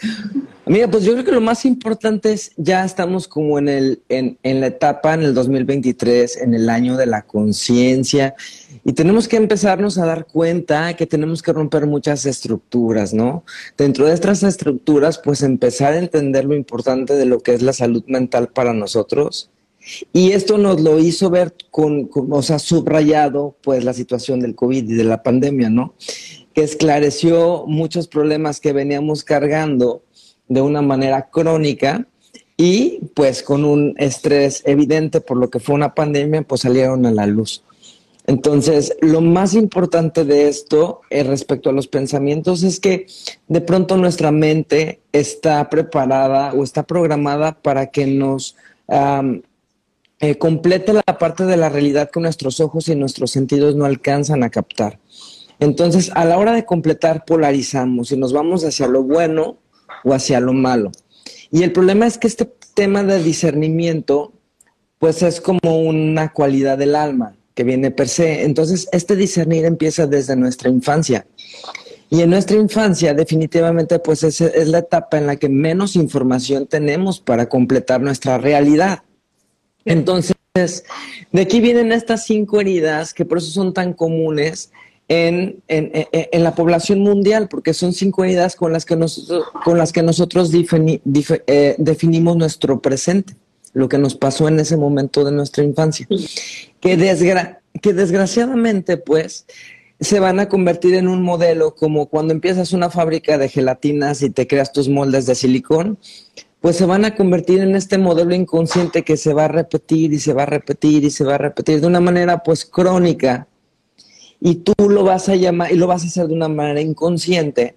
Amiga, pues yo creo que lo más importante es, ya estamos como en, el, en, en la etapa, en el 2023, en el año de la conciencia, y tenemos que empezarnos a dar cuenta que tenemos que romper muchas estructuras, ¿no? Dentro de estas estructuras, pues empezar a entender lo importante de lo que es la salud mental para nosotros. Y esto nos lo hizo ver con, con, o sea, subrayado, pues, la situación del COVID y de la pandemia, ¿no? Que esclareció muchos problemas que veníamos cargando de una manera crónica y pues con un estrés evidente por lo que fue una pandemia, pues salieron a la luz. Entonces, lo más importante de esto eh, respecto a los pensamientos es que de pronto nuestra mente está preparada o está programada para que nos eh, complete la parte de la realidad que nuestros ojos y nuestros sentidos no alcanzan a captar. Entonces, a la hora de completar, polarizamos y nos vamos hacia lo bueno o hacia lo malo. Y el problema es que este tema de discernimiento, pues es como una cualidad del alma que viene per se. Entonces, este discernir empieza desde nuestra infancia. Y en nuestra infancia, definitivamente, pues es, es la etapa en la que menos información tenemos para completar nuestra realidad. Entonces, de aquí vienen estas cinco heridas que por eso son tan comunes en, en, la población mundial, porque son cinco heridas con las que nosotros, con las que nosotros definimos nuestro presente, lo que nos pasó en ese momento de nuestra infancia, que, desgra- que desgraciadamente, pues, se van a convertir en un modelo como cuando empiezas una fábrica de gelatinas y te creas tus moldes de silicón, pues se van a convertir en este modelo inconsciente que se va a repetir y se va a repetir y se va a repetir de una manera pues crónica y tú lo vas a llamar y lo vas a hacer de una manera inconsciente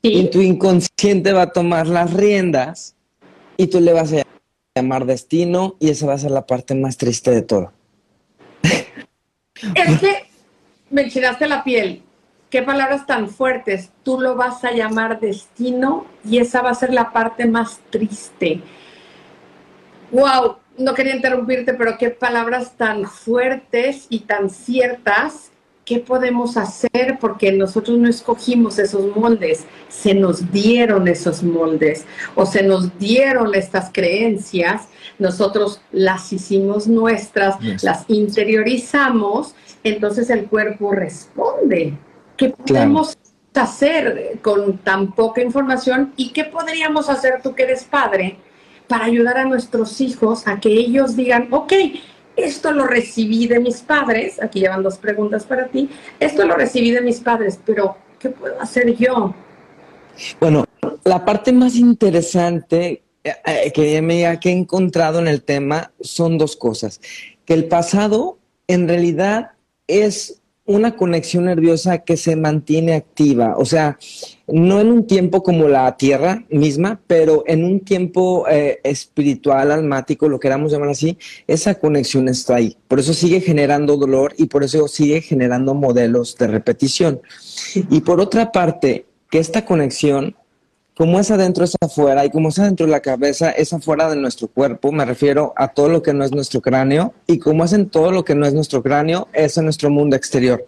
y tu inconsciente va a tomar las riendas y tú le vas a llamar destino y esa va a ser la parte más triste de todo. Es que me enchinaste la piel. Qué palabras tan fuertes. Tú lo vas a llamar destino y esa va a ser la parte más triste. Wow, no quería interrumpirte, pero qué palabras tan fuertes y tan ciertas. ¿Qué podemos hacer? Porque nosotros no escogimos esos moldes, se nos dieron esos moldes o se nos dieron estas creencias, nosotros las hicimos nuestras, Yes. las interiorizamos, entonces el cuerpo responde. ¿Qué Claro. podemos hacer con tan poca información y qué podríamos hacer tú que eres padre para ayudar a nuestros hijos a que ellos digan, ok, esto lo recibí de mis padres, aquí llevan dos preguntas para ti, esto lo recibí de mis padres, pero ¿qué puedo hacer yo? Bueno, la parte más interesante eh, eh, que, me, que he encontrado en el tema son dos cosas. Que el pasado en realidad es una conexión nerviosa que se mantiene activa, o sea, no en un tiempo como la Tierra misma, pero en un tiempo eh, espiritual, almático, lo queramos llamar así, esa conexión está ahí. Por eso sigue generando dolor y por eso sigue generando modelos de repetición. Y por otra parte, que esta conexión como es adentro es afuera y como es adentro de la cabeza es afuera de nuestro cuerpo, me refiero a todo lo que no es nuestro cráneo y como es en todo lo que no es nuestro cráneo es en nuestro mundo exterior.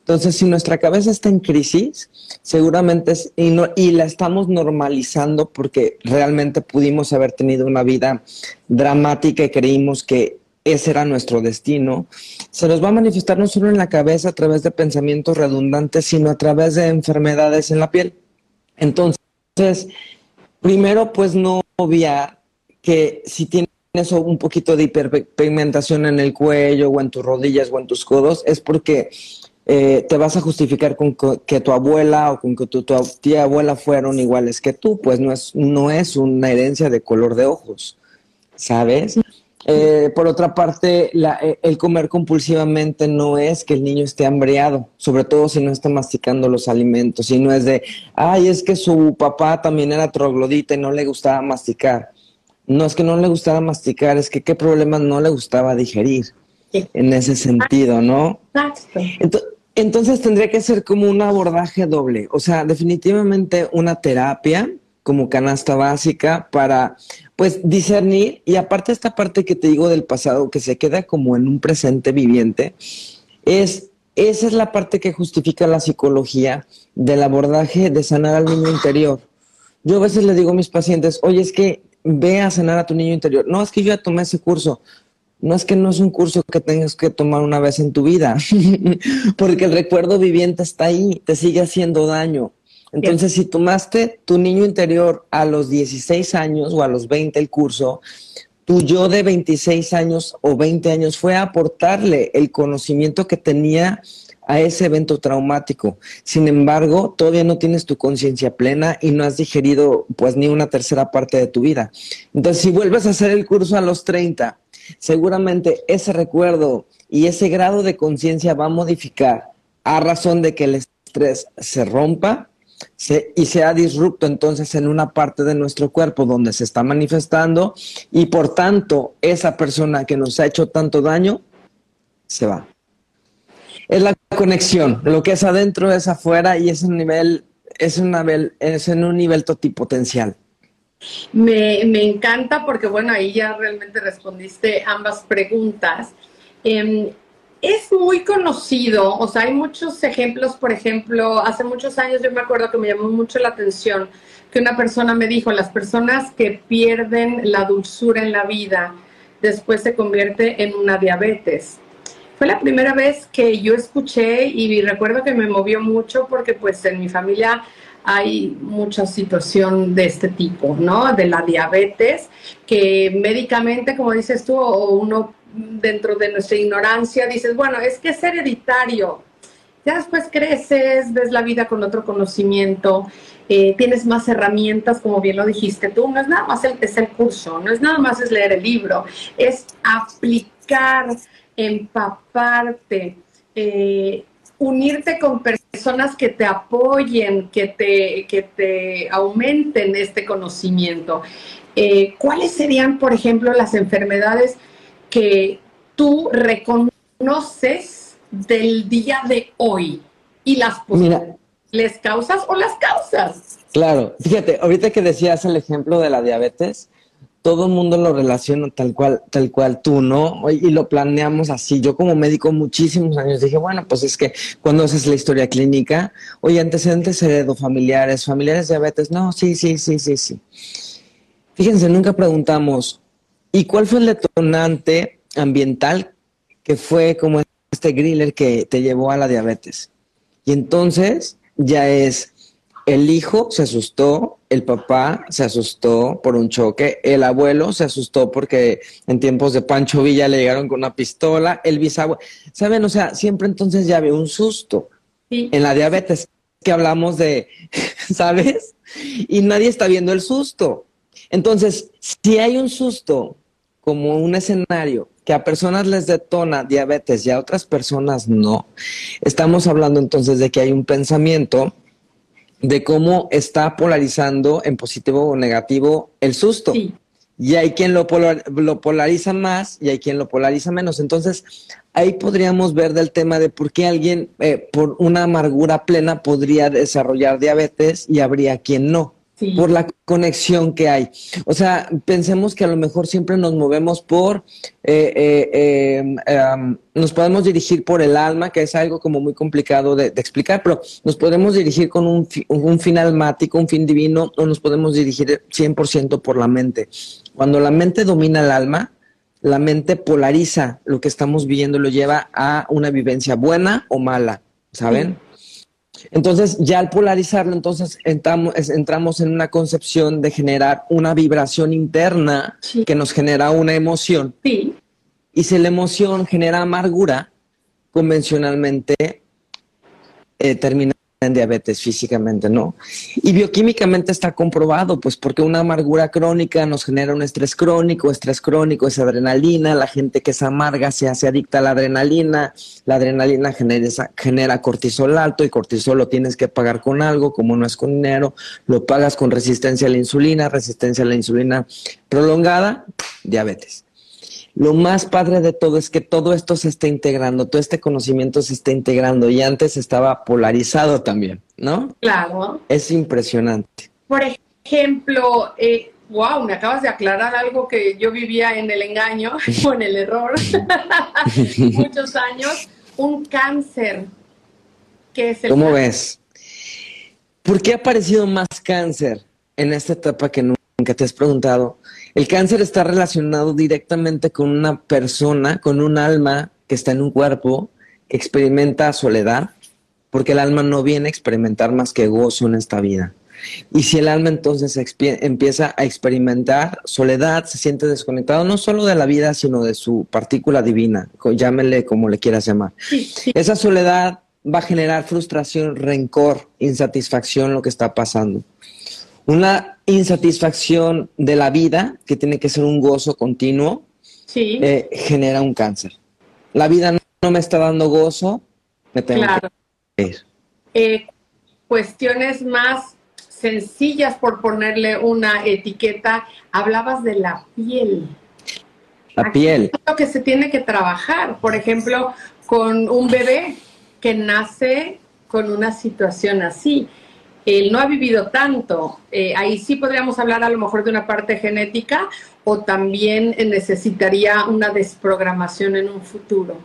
Entonces, si nuestra cabeza está en crisis, seguramente es, y, no, y la estamos normalizando porque realmente pudimos haber tenido una vida dramática y creímos que ese era nuestro destino, se nos va a manifestar no solo en la cabeza a través de pensamientos redundantes, sino a través de enfermedades en la piel. Entonces, entonces, primero, pues no, obviar que si tienes un poquito de hiperpigmentación en el cuello o en tus rodillas o en tus codos, es porque eh, te vas a justificar con co- que tu abuela o con que tu, tu tía abuela fueron iguales que tú, pues no es, no es una herencia de color de ojos, ¿sabes? Eh, por otra parte, la- eh, el comer compulsivamente no es que el niño esté hambriado, sobre todo si no está masticando los alimentos, si no es de, ay, es que su papá también era troglodita y no le gustaba masticar. No es que no le gustara masticar, es que qué problema no le gustaba digerir en ese sentido, ¿no? Ento- Entonces tendría que ser como un abordaje doble, o sea, definitivamente una terapia como canasta básica para pues discernir y aparte esta parte que te digo del pasado que se queda como en un presente viviente es esa es la parte que justifica la psicología del abordaje de sanar al niño interior. Yo a veces le digo a mis pacientes, oye, es que ve a sanar a tu niño interior. No, es que yo ya tomé ese curso. No es que no es un curso que tengas que tomar una vez en tu vida, porque el recuerdo viviente está ahí, te sigue haciendo daño. Entonces, si tomaste tu niño interior a los 16 años o a los 20 el curso, tu yo de 26 años o 20 años fue a aportarle el conocimiento que tenía a ese evento traumático. Sin embargo, todavía no tienes tu conciencia plena y no has digerido pues ni una tercera parte de tu vida. Entonces, si vuelves a hacer el curso a los 30, seguramente ese recuerdo y ese grado de conciencia va a modificar a razón de que el estrés se rompa se- y sea disrupto entonces en una parte de nuestro cuerpo donde se está manifestando y por tanto esa persona que nos ha hecho tanto daño se va. Es la conexión, lo que es adentro es afuera y es un nivel, es, un nivel, es en un nivel totipotencial. Me, me encanta porque, bueno, ahí ya realmente respondiste ambas preguntas. Em, es muy conocido, o sea, hay muchos ejemplos, por ejemplo, hace muchos años yo me acuerdo que me llamó mucho la atención que una persona me dijo, las personas que pierden la dulzura en la vida después se convierte en una diabetes. Fue la primera vez que yo escuché y recuerdo que me movió mucho porque pues en mi familia hay mucha situación de este tipo, ¿no? De la diabetes, que médicamente, como dices tú, o uno dentro de nuestra ignorancia dices, bueno, es que es hereditario. Ya después creces, ves la vida con otro conocimiento, eh, tienes más herramientas, como bien lo dijiste tú, no es nada más el, es el curso, no es nada más es leer el libro, es aplicar, empaparte, eh, unirte con personas que te apoyen, que te, que te aumenten este conocimiento. Eh, ¿Cuáles serían, por ejemplo, las enfermedades que tú reconoces del día de hoy y las Mira, les causas o las causas? Claro, fíjate, ahorita que decías el ejemplo de la diabetes, todo el mundo lo relaciona tal cual, tal cual tú, ¿no? Y lo planeamos así. Yo como médico muchísimos años dije, bueno, pues es que cuando haces la historia clínica, oye, antecedentes heredofamiliares, familiares diabetes, no, sí, sí, sí, sí, sí. Fíjense, nunca preguntamos, ¿y cuál fue el detonante ambiental que fue como este griller que te llevó a la diabetes? Y entonces ya es, el hijo se asustó, el papá se asustó por un choque, el abuelo se asustó porque en tiempos de Pancho Villa le llegaron con una pistola, el bisabuelo, ¿saben? O sea, siempre entonces ya había un susto en la diabetes, que hablamos de, ¿sabes? Y nadie está viendo el susto. Entonces, si hay un susto como un escenario que a personas les detona diabetes y a otras personas no, estamos hablando entonces de que hay un pensamiento de cómo está polarizando en positivo o negativo el susto. Y hay quien lo, polar- lo polariza más y hay quien lo polariza menos. Entonces, ahí podríamos ver del tema de por qué alguien eh, por una amargura plena podría desarrollar diabetes y habría quien no. Por la conexión que hay. O sea, pensemos que a lo mejor siempre nos movemos por, eh, eh, eh, em, nos podemos dirigir por el alma, que es algo como muy complicado de, de explicar, pero nos podemos dirigir con un, fi- un fin almático, un fin divino, o nos podemos dirigir 100% por la mente. Cuando la mente domina el alma, la mente polariza lo que estamos viviendo, lo lleva a una vivencia buena o mala, ¿saben? Entonces, ya al polarizarlo, entonces entramos, en una concepción de generar una vibración interna que nos genera una emoción. Y si la emoción genera amargura, convencionalmente eh, termina en diabetes físicamente, ¿no? Y bioquímicamente está comprobado, pues porque una amargura crónica nos genera un estrés crónico, estrés crónico es adrenalina, la gente que es amarga se hace adicta a la adrenalina, la adrenalina genera, genera cortisol alto y cortisol lo tienes que pagar con algo, como no es con dinero, lo pagas con resistencia a la insulina, resistencia a la insulina prolongada, diabetes. Lo más padre de todo es que todo esto se está integrando, todo este conocimiento se está integrando y antes estaba polarizado también, ¿no? Claro. Es impresionante. Por ejemplo, eh, wow, me acabas de aclarar algo que yo vivía en el engaño o en el error muchos años. Un cáncer. que es el ¿Cómo cáncer? ves? ¿Por qué ha aparecido más cáncer en esta etapa que nunca te has preguntado? El cáncer está relacionado directamente con una persona, con un alma que está en un cuerpo, que experimenta soledad, porque el alma no viene a experimentar más que gozo en esta vida. Y si el alma entonces empieza a experimentar soledad, se siente desconectado no solo de la vida, sino de su partícula divina, llámele como le quieras llamar. Esa soledad va a generar frustración, rencor, insatisfacción, lo que está pasando. Una insatisfacción de la vida, que tiene que ser un gozo continuo, Sí. eh, genera un cáncer. La vida no, no me está dando gozo, me tengo Claro. que ir. Eh, cuestiones más sencillas por ponerle una etiqueta. Hablabas de la piel. La piel. Lo que se tiene que trabajar, por ejemplo, con un bebé que nace con una situación así. Él no ha vivido tanto. Eh, ahí sí podríamos hablar a lo mejor de una parte genética o también eh, necesitaría una desprogramación en un futuro.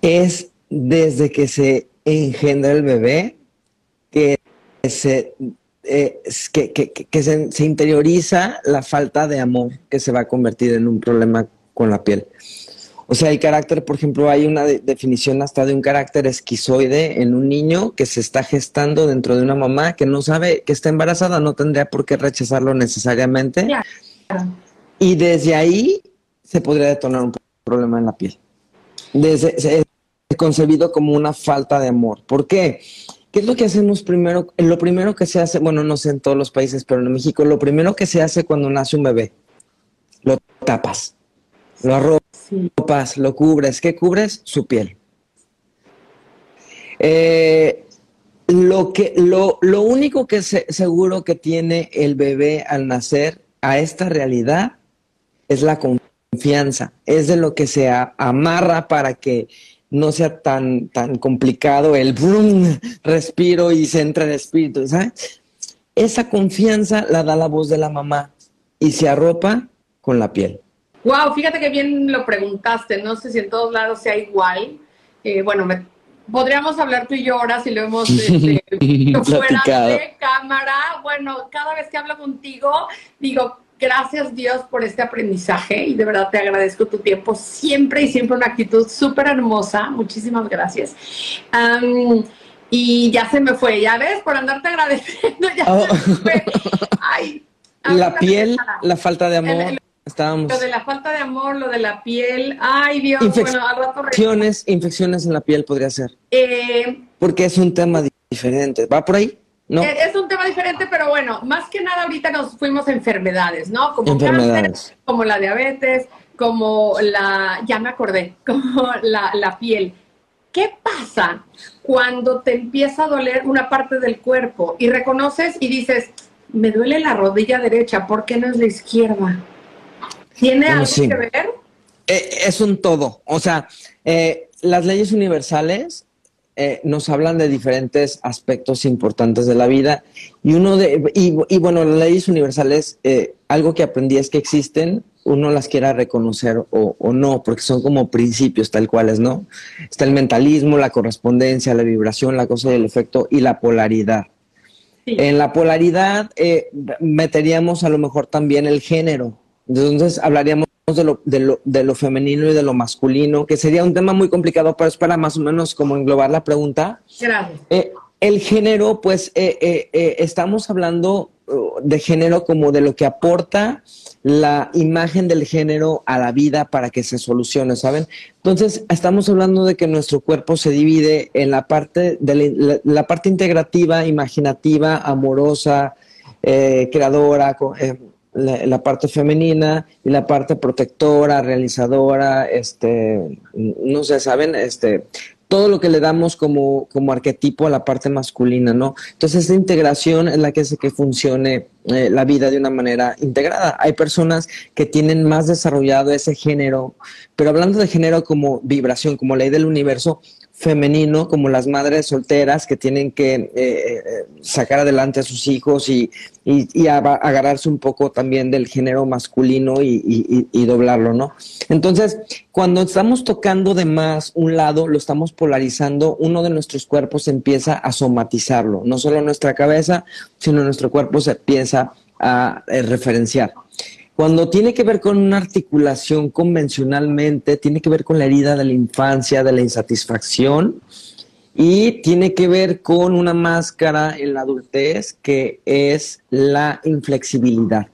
es desde que se engendra el bebé que se, eh, que- que se, se interioriza la falta de amor que se va a convertir en un problema con la piel. O sea, el carácter, por ejemplo, hay una de- definición hasta de un carácter esquizoide en un niño que se está gestando dentro de una mamá que no sabe que está embarazada, no tendría por qué rechazarlo necesariamente. Y desde ahí se podría detonar un problema en la piel. Desde, se- es concebido como una falta de amor. ¿Por qué? ¿Qué es lo que hacemos primero? Lo primero que se hace, bueno, no sé en todos los países, pero en México, lo primero que se hace cuando nace un bebé, lo tapas, lo arropas, lo cubres. ¿Qué cubres? Su piel. Eh, lo, que, lo, lo único que se- seguro que tiene el bebé al nacer a esta realidad es la confianza, es de lo que se amarra para que no sea tan, tan complicado el brum, respiro y se entra el espíritu. Esa confianza la da la voz de la mamá y se arropa con la piel. Wow, fíjate que bien lo preguntaste. No sé si en todos lados sea igual. Eh, bueno, me- podríamos hablar tú y yo ahora si lo hemos este, fuera de cámara. Bueno, cada vez que hablo contigo, digo, gracias Dios por este aprendizaje y de verdad te agradezco tu tiempo siempre y siempre una actitud súper hermosa. Muchísimas gracias. Y ya se me fue, ya ves, por andarte agradeciendo, ya Oh. se me fue. Ay, La piel, la falta de amor, El- estábamos... Lo de la falta de amor, lo de la piel. Ay, Dios, bueno, al rato Infecciones, infecciones en la piel podría ser, Eh, porque es un tema di- diferente. ¿Va por ahí? No. eh, Es un tema diferente, pero bueno, más que nada ahorita nos fuimos a enfermedades, ¿no? Como Enfermedades. cáncer, como la diabetes, como la, ya me acordé, como la, la piel. ¿Qué pasa cuando te empieza a doler una parte del cuerpo y reconoces y dices, me duele la rodilla derecha, ¿por qué no es la izquierda? ¿Tiene algo sí. que ver? Eh, es un todo. O sea, eh, las leyes universales eh, nos hablan de diferentes aspectos importantes de la vida y uno de y, y bueno, las leyes universales, eh, algo que aprendí es que existen, uno las quiera reconocer o, o no, porque son como principios tal cuales, ¿no? Está el mentalismo, la correspondencia, la vibración, la cosa y el efecto y la polaridad. En la polaridad eh, meteríamos a lo mejor también el género. Entonces hablaríamos de lo, de, lo, de lo femenino y de lo masculino, que sería un tema muy complicado, pero es para más o menos como englobar la pregunta. Gracias. Eh, el género, pues eh, eh, eh, estamos hablando uh, de género como de lo que aporta la imagen del género a la vida para que se solucione, ¿saben? Entonces, estamos hablando de que nuestro cuerpo se divide en la parte, de la, la parte integrativa, imaginativa, amorosa, eh, creadora, eh, la, parte femenina y la parte protectora, realizadora, este, no sé, ¿saben? Este, todo lo que le damos como, como arquetipo a la parte masculina, ¿no? Entonces, esa integración es la que hace que funcione eh, la vida de una manera integrada. Hay personas que tienen más desarrollado ese género, pero hablando de género como vibración, como ley del universo, femenino, como las madres solteras que tienen que eh, eh, sacar adelante a sus hijos y, y, agarrarse un poco también del género masculino y doblarlo, ¿no? Entonces, cuando estamos tocando de más un lado, lo estamos polarizando, uno de nuestros cuerpos empieza a somatizarlo, no solo nuestra cabeza, sino nuestro cuerpo se empieza a eh, referenciar. Cuando tiene que ver con una articulación convencionalmente, tiene que ver con la herida de la infancia, de la insatisfacción, y tiene que ver con una máscara en la adultez que es la inflexibilidad.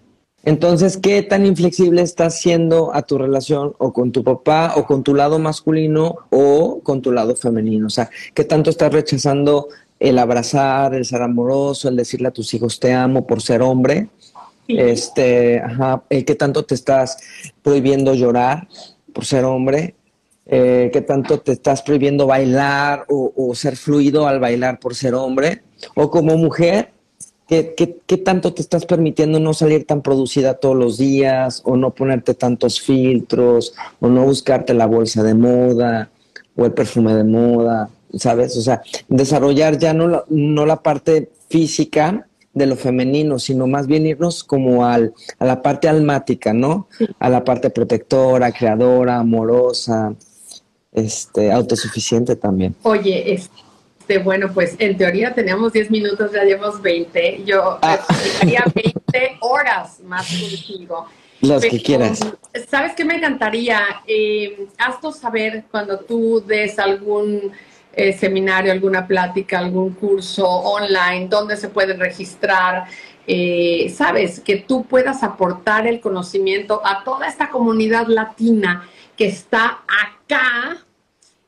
Entonces, ¿qué tan inflexible estás siendo a tu relación o con tu papá o con tu lado masculino o con tu lado femenino? O sea, ¿qué tanto estás rechazando el abrazar, el ser amoroso, el decirle a tus hijos te amo por ser hombre? Este, ajá, eh, ¿qué tanto te estás prohibiendo llorar por ser hombre? Eh, ¿Qué tanto te estás prohibiendo bailar o, o ser fluido al bailar por ser hombre? O como mujer, ¿qué, qué, qué tanto te estás permitiendo no salir tan producida todos los días o no ponerte tantos filtros o no buscarte la bolsa de moda o el perfume de moda? ¿Sabes? O sea, desarrollar ya no la, no la parte física de lo femenino, sino más bien irnos como al, a la parte almática, ¿no? A la parte protectora, creadora, amorosa, este, autosuficiente también. Oye, este, bueno, pues en teoría teníamos 10 minutos, ya llevamos 20. Yo necesitaría 20 horas más contigo. Las que quieras. ¿Sabes qué me encantaría? Eh, haznos saber cuando tú des algún eh, seminario, alguna plática, algún curso online, dónde se pueden registrar. Eh, Sabes, que tú puedas aportar el conocimiento a toda esta comunidad latina que está acá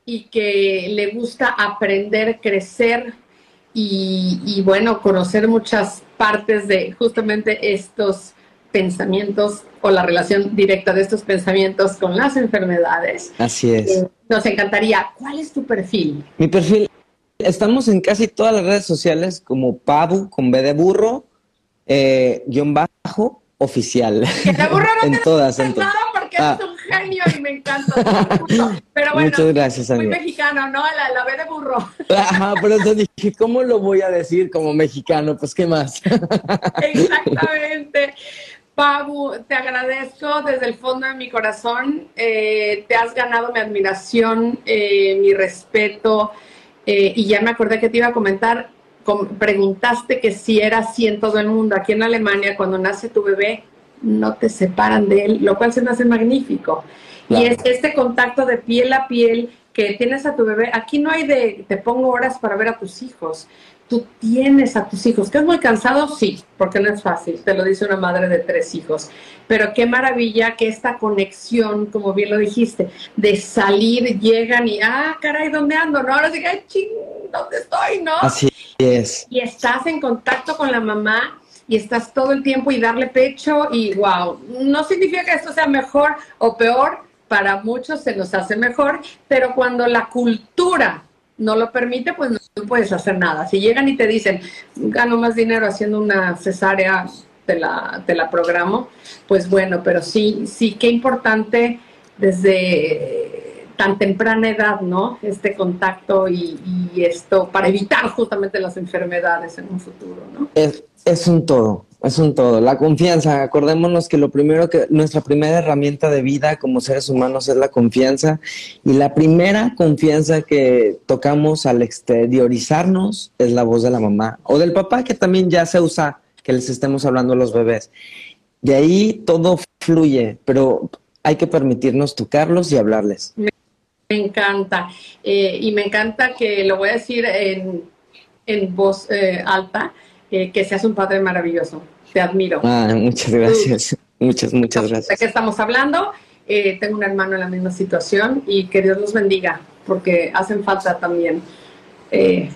y que le gusta aprender, crecer y, y, bueno, conocer muchas partes de justamente estos pensamientos o la relación directa de estos pensamientos con las enfermedades. Así es. Eh, Nos encantaría, ¿cuál es tu perfil? Mi perfil, estamos en casi todas las redes sociales como Pabu con B de burro, eh, guion bajo, oficial. en todas, en todas. porque Ah. eres un genio y me encanta. Pero bueno, Muchas gracias, muy amigo. mexicano, ¿no? La, la B de burro. Ajá, pero entonces dije, ¿cómo lo voy a decir como mexicano? Pues, ¿qué más? Exactamente. Pabu, te agradezco desde el fondo de mi corazón. Eh, te has ganado mi admiración, eh, mi respeto. eh, y ya me acordé que te iba a comentar. com- preguntaste que si era así en todo el mundo. Aquí en Alemania, cuando nace tu bebé, no te separan de él, lo cual se me hace magnífico. Y es este contacto de piel a piel que tienes a tu bebé. Aquí no hay de te pongo horas para ver a tus hijos. Tú tienes a tus hijos. ¿Que es muy cansado? Sí, porque no es fácil. Te lo dice una madre de tres hijos. Pero qué maravilla que esta conexión, como bien lo dijiste, de salir, llegan y, ah, caray, ¿dónde ando? No, ahora sí "Ay, ching, ¿dónde estoy? ¿No? Así es. y estás en contacto con la mamá y estás todo el tiempo y darle pecho y wow, no significa que esto sea mejor o peor, para muchos se nos hace mejor, pero cuando la cultura no lo permite, pues no, puedes hacer nada. Si llegan y te dicen, gano más dinero haciendo una cesárea, te la, te la programo, pues bueno, pero sí, sí, qué importante desde tan temprana edad, ¿no? Este contacto y, y esto para evitar justamente las enfermedades en un futuro, ¿no? Es, es un todo, es un todo. La confianza, acordémonos que lo primero que, nuestra primera herramienta de vida como seres humanos es la confianza. Y la primera confianza que tocamos al exteriorizarnos es la voz de la mamá o del papá, que también ya se usa que les estemos hablando a los bebés. De ahí todo fluye, pero hay que permitirnos tocarlos y hablarles. Me encanta. Eh, y me encanta que lo voy a decir en, en voz eh, alta que seas un padre maravilloso. Te admiro. Ah, muchas gracias. Muchas, muchas ¿De gracias. qué estamos hablando? Eh, tengo un hermano en la misma situación y que Dios los bendiga, porque hacen falta también eh,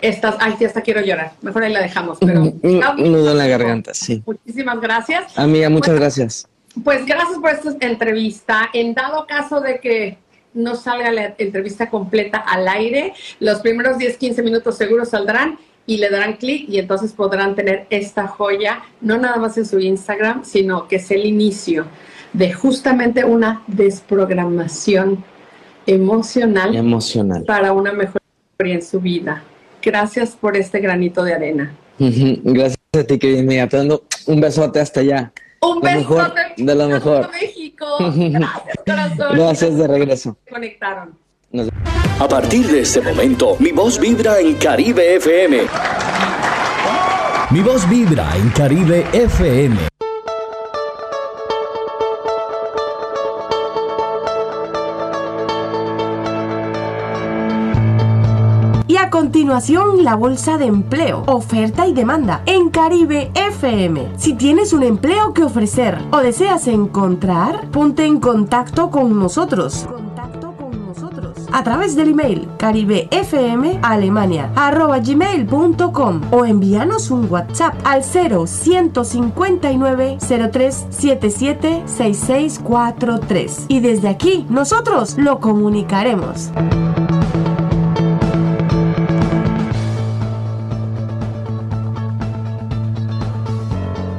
estas. Ay, sí, hasta quiero llorar. Mejor ahí la dejamos. Pero Un, un nudo en la garganta, sí. muchísimas gracias. Amiga, muchas Bueno, gracias. Pues gracias por esta entrevista. En dado caso de que no salga la entrevista completa al aire, los primeros 10, 15 minutos seguro saldrán y le darán clic y entonces podrán tener esta joya, no nada más en su Instagram, sino que es el inicio de justamente una desprogramación emocional Emocional. para una mejor en su vida. Gracias por este granito de arena. Gracias a ti, querida amiga. Te mando un besote hasta allá. Un besote mejor de lo mejor. México. Gracias, corazón. Gracias de regreso. Conectaron. Nos A partir de este momento, mi voz vibra en Caribe FM. Mi voz vibra en Caribe FM. Y a continuación, la bolsa de empleo, oferta y demanda en Caribe FM. Si tienes un empleo que ofrecer o deseas encontrar, ponte en contacto con nosotros. A través del email caribefmalemania.com o envíanos un WhatsApp al 0159 0377 6643 y desde aquí nosotros lo comunicaremos.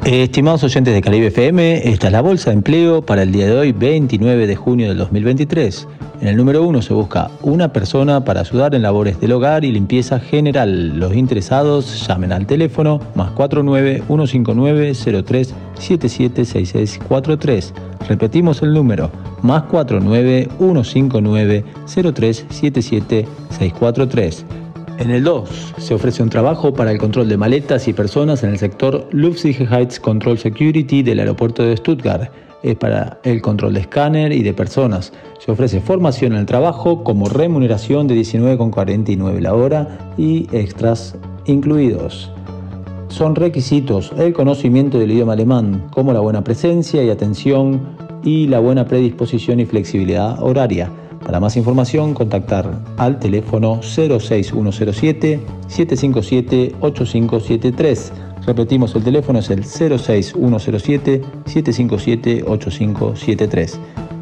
Eh, Estimados oyentes de Caribe FM, esta es la bolsa de empleo para el día de hoy, 29 de junio del 2023. En el número 1 se busca una persona para ayudar en labores del hogar y limpieza general. Los interesados llamen al teléfono más 49 159 03 776643. Repetimos el número más 49 159 03 77643. En el 2 se ofrece un trabajo para el control de maletas y personas en el sector Luftsicherheits Control Security del aeropuerto de Stuttgart. Es para el control de escáner y de personas. Se ofrece formación en el trabajo como remuneración de 19,49 la hora y extras incluidos. Son requisitos el conocimiento del idioma alemán, como la buena presencia y atención y la buena predisposición y flexibilidad horaria. Para más información, contactar al teléfono 06107 757 8573. Repetimos, el teléfono es el 06107 757 8573.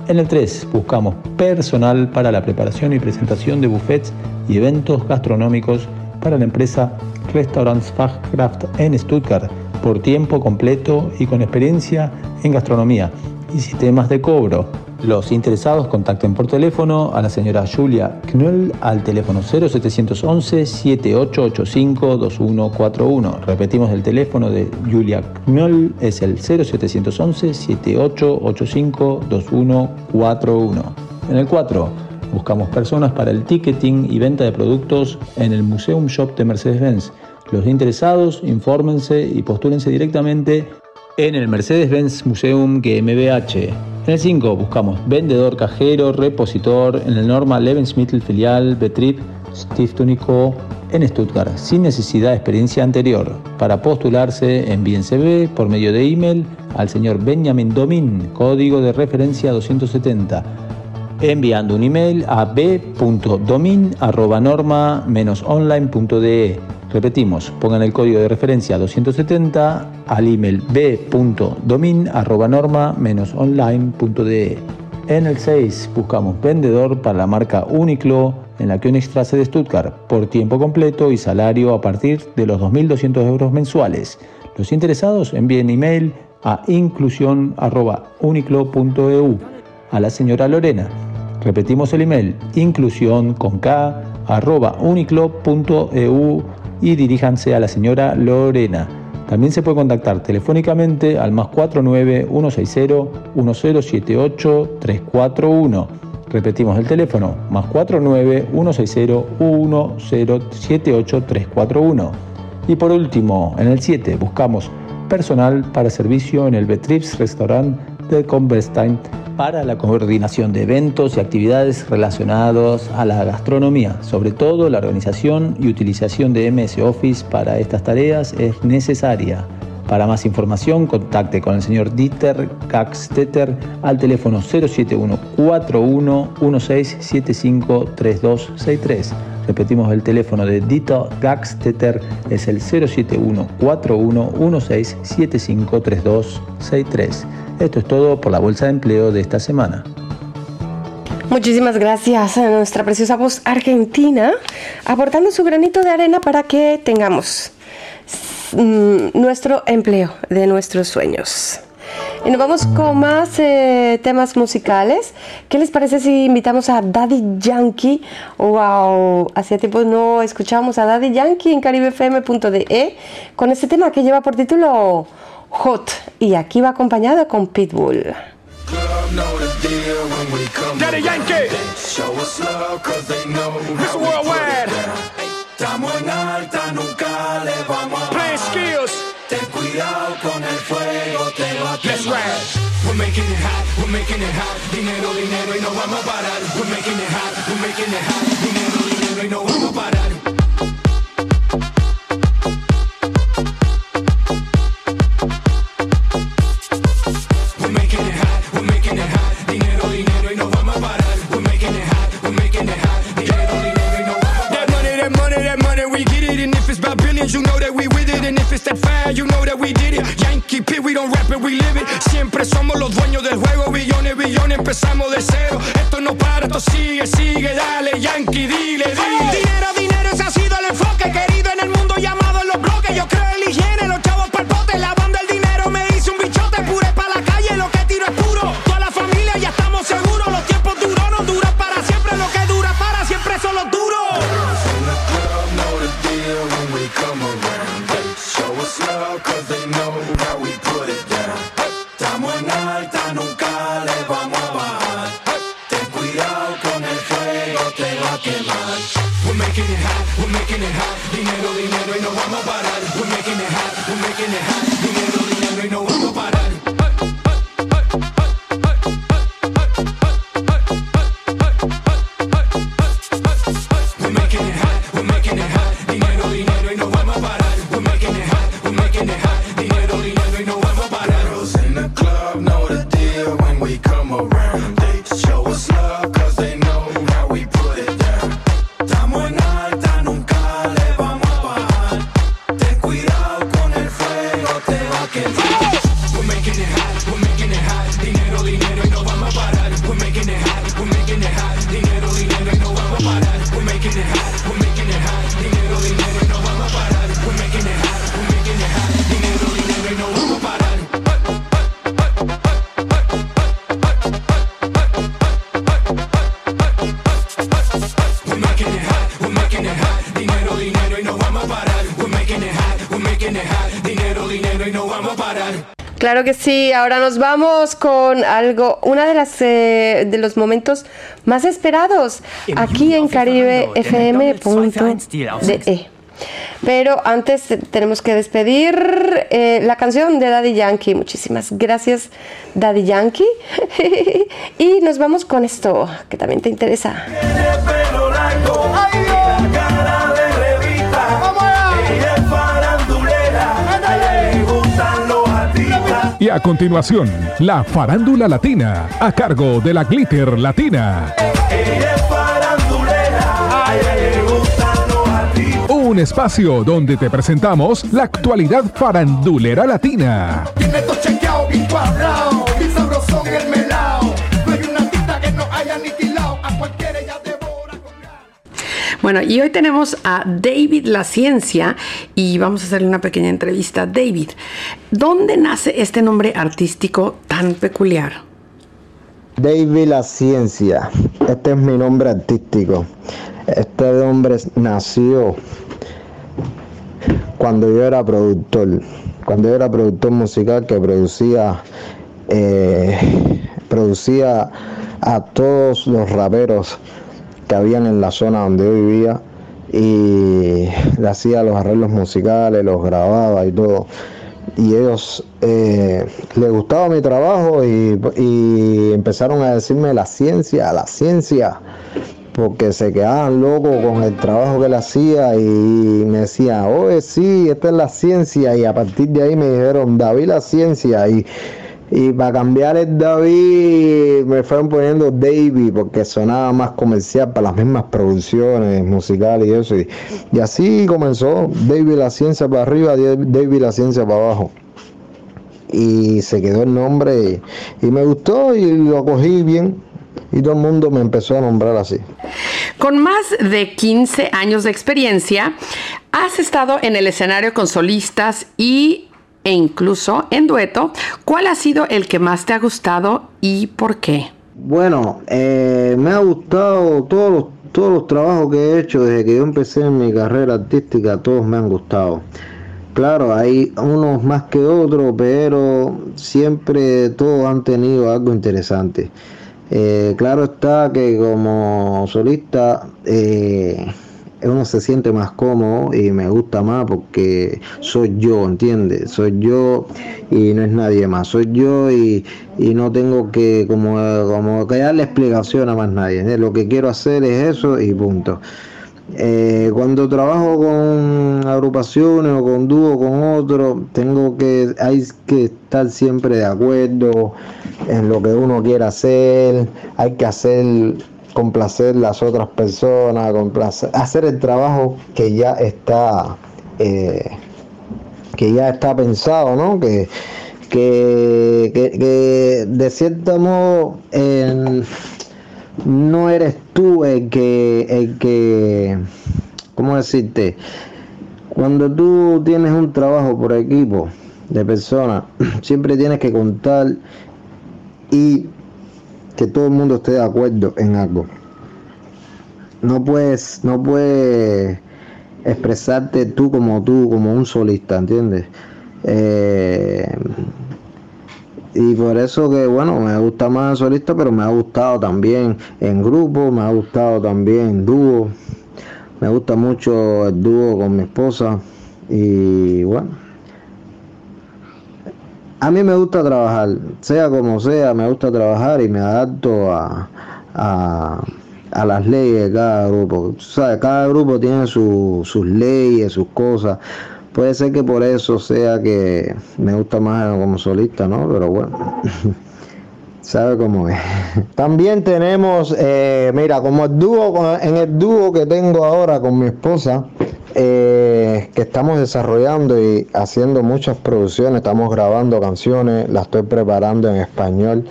En el 3 buscamos personal para la preparación y presentación de buffets y eventos gastronómicos para la empresa Restaurants Fachkraft en Stuttgart por tiempo completo y con experiencia en gastronomía y sistemas de cobro. Los interesados contacten por teléfono a la señora Julia Knoll al teléfono 0711-7885-2141. Repetimos el teléfono de Julia Knoll, es el 0711-7885-2141. En el 4 buscamos personas para el ticketing y venta de productos en el Museum Shop de Mercedes-Benz. Los interesados, infórmense y postúlense directamente en el Mercedes-Benz Museum GmbH. En el 5 buscamos vendedor, cajero, repositor en el Norma Lebensmittel filial Betrieb Stiftung Co. en Stuttgart, sin necesidad de experiencia anterior. Para postularse, envíen CV por medio de email al señor Benjamin Domin, código de referencia 270 enviando un email a b.domin.norma-online.de. Repetimos, pongan el código de referencia 270 al email b.domin.norma-online.de. En el 6 buscamos vendedor para la marca Uniqlo en la Königstrasse de Stuttgart por tiempo completo y salario a partir de los 2.200 euros mensuales. Los interesados envíen email a inclusión.uniclo.eu a la señora Lorena. Repetimos el email, inclusión con K, arroba uniclo.eu y diríjanse a la señora Lorena. También se puede contactar telefónicamente al más 49 160 1078 341. Repetimos el teléfono, más 49 160 1078 341. Y por último, en el 7 buscamos personal para servicio en el Betriebs Restaurant de Converstein para la coordinación de eventos y actividades relacionados a la gastronomía. Sobre todo, la organización y utilización de MS Office para estas tareas es necesaria. Para más información, contacte con el señor Dieter Gaxteter al teléfono 071 4116753263. Repetimos el teléfono de Dieter Gaxteter es el 071 4116753263. Esto es todo por la bolsa de empleo de esta semana. Muchísimas gracias a nuestra preciosa voz argentina, aportando su granito de arena para que tengamos mm, nuestro empleo de nuestros sueños. Y nos vamos con más eh, temas musicales. ¿Qué les parece si invitamos a Daddy Yankee? Wow, hacía tiempo no escuchábamos a Daddy Yankee en caribefm.de con este tema que lleva por título Hot. Y aquí va acompañado con Pitbull. Daddy Yankee. Mr. Worldwide. Estamos en alta, nunca le vamos a Playing skills. Ten cuidado con el fuego, te va a Let's quemar. ride. We're making it hot, we're making it hot. Dinero, dinero y no vamos a parar. We're making it hot, we're making it hot. Dinero, dinero y no vamos a parar. You know that we with it. And if it's that fire, you know that we did it. Yankee P, we don't rap it, we live it. Siempre somos los dueños del juego. Billones, billones, empezamos de cero. Esto no para, esto sigue, sigue. Dale, Yankee, dile, dile. Dinero, dinero, ese ha sido el enfoque. Querido en el mundo llamado en los bloques. Yo creo en higiene, Claro que sí, ahora nos vamos con algo, una de las eh, de los momentos más esperados aquí en Caribe FM.de. Pero antes eh, tenemos que despedir eh, la canción de Daddy Yankee. Muchísimas gracias, Daddy Yankee. y nos vamos con esto, que también te interesa. Y a continuación, la farándula latina, a cargo de la Glitter Latina. Un espacio donde te presentamos la actualidad farandulera latina. Bueno, y hoy tenemos a David La Ciencia y vamos a hacerle una pequeña entrevista. David, ¿dónde nace este nombre artístico tan peculiar? David La Ciencia, este es mi nombre artístico. Este nombre nació cuando yo era productor, cuando yo era productor musical que producía, eh, producía a todos los raperos que habían en la zona donde yo vivía y le hacía los arreglos musicales, los grababa y todo. y ellos eh, les gustaba mi trabajo y, y empezaron a decirme la ciencia, la ciencia, porque se quedaban locos con el trabajo que él hacía y me decían, oye, sí, esta es la ciencia y a partir de ahí me dijeron, David la ciencia y, y para cambiar el David me fueron poniendo Davy porque sonaba más comercial para las mismas producciones musicales y eso y, y así comenzó David la ciencia para arriba, David la ciencia para abajo y se quedó el nombre y, y me gustó y lo cogí bien y todo el mundo me empezó a nombrar así. Con más de 15 años de experiencia, has estado en el escenario con solistas y e incluso en dueto. ¿Cuál ha sido el que más te ha gustado y por qué? Bueno, eh, me ha gustado todos los, todos los trabajos que he hecho desde que yo empecé en mi carrera artística, todos me han gustado. Claro, hay unos más que otros, pero siempre todos han tenido algo interesante. Eh, claro está que como solista eh, uno se siente más cómodo y me gusta más porque soy yo, ¿entiendes? Soy yo y no es nadie más. Soy yo y, y no tengo que como, como que darle explicación a más nadie. ¿eh? Lo que quiero hacer es eso y punto. Eh, cuando trabajo con agrupaciones o con dúo con otros, tengo que, hay que estar siempre de acuerdo en lo que uno quiere hacer, hay que hacer, complacer las otras personas, complacer, hacer el trabajo que ya está, eh, que ya está pensado, ¿no? Que, que, que, de cierto modo no eres tú el que, el que, ¿cómo decirte? Cuando tú tienes un trabajo por equipo de personas, siempre tienes que contar y que todo el mundo esté de acuerdo en algo. No puedes, no puedes expresarte tú como tú, como un solista, ¿entiendes? Eh, y por eso que bueno, me gusta más solista, pero me ha gustado también en grupo, me ha gustado también en dúo. Me gusta mucho el dúo con mi esposa y bueno. A mí me gusta trabajar, sea como sea, me gusta trabajar y me adapto a, a, a las leyes de cada grupo. ¿Sabes? Cada grupo tiene su- sus leyes, sus cosas. Puede ser que por eso sea que me gusta más como solista, ¿no? Pero bueno, sabe cómo es. También tenemos, eh, mira, como el dúo, en el dúo que tengo ahora con mi esposa, eh, que estamos desarrollando y haciendo muchas producciones, estamos grabando canciones, las estoy preparando en español.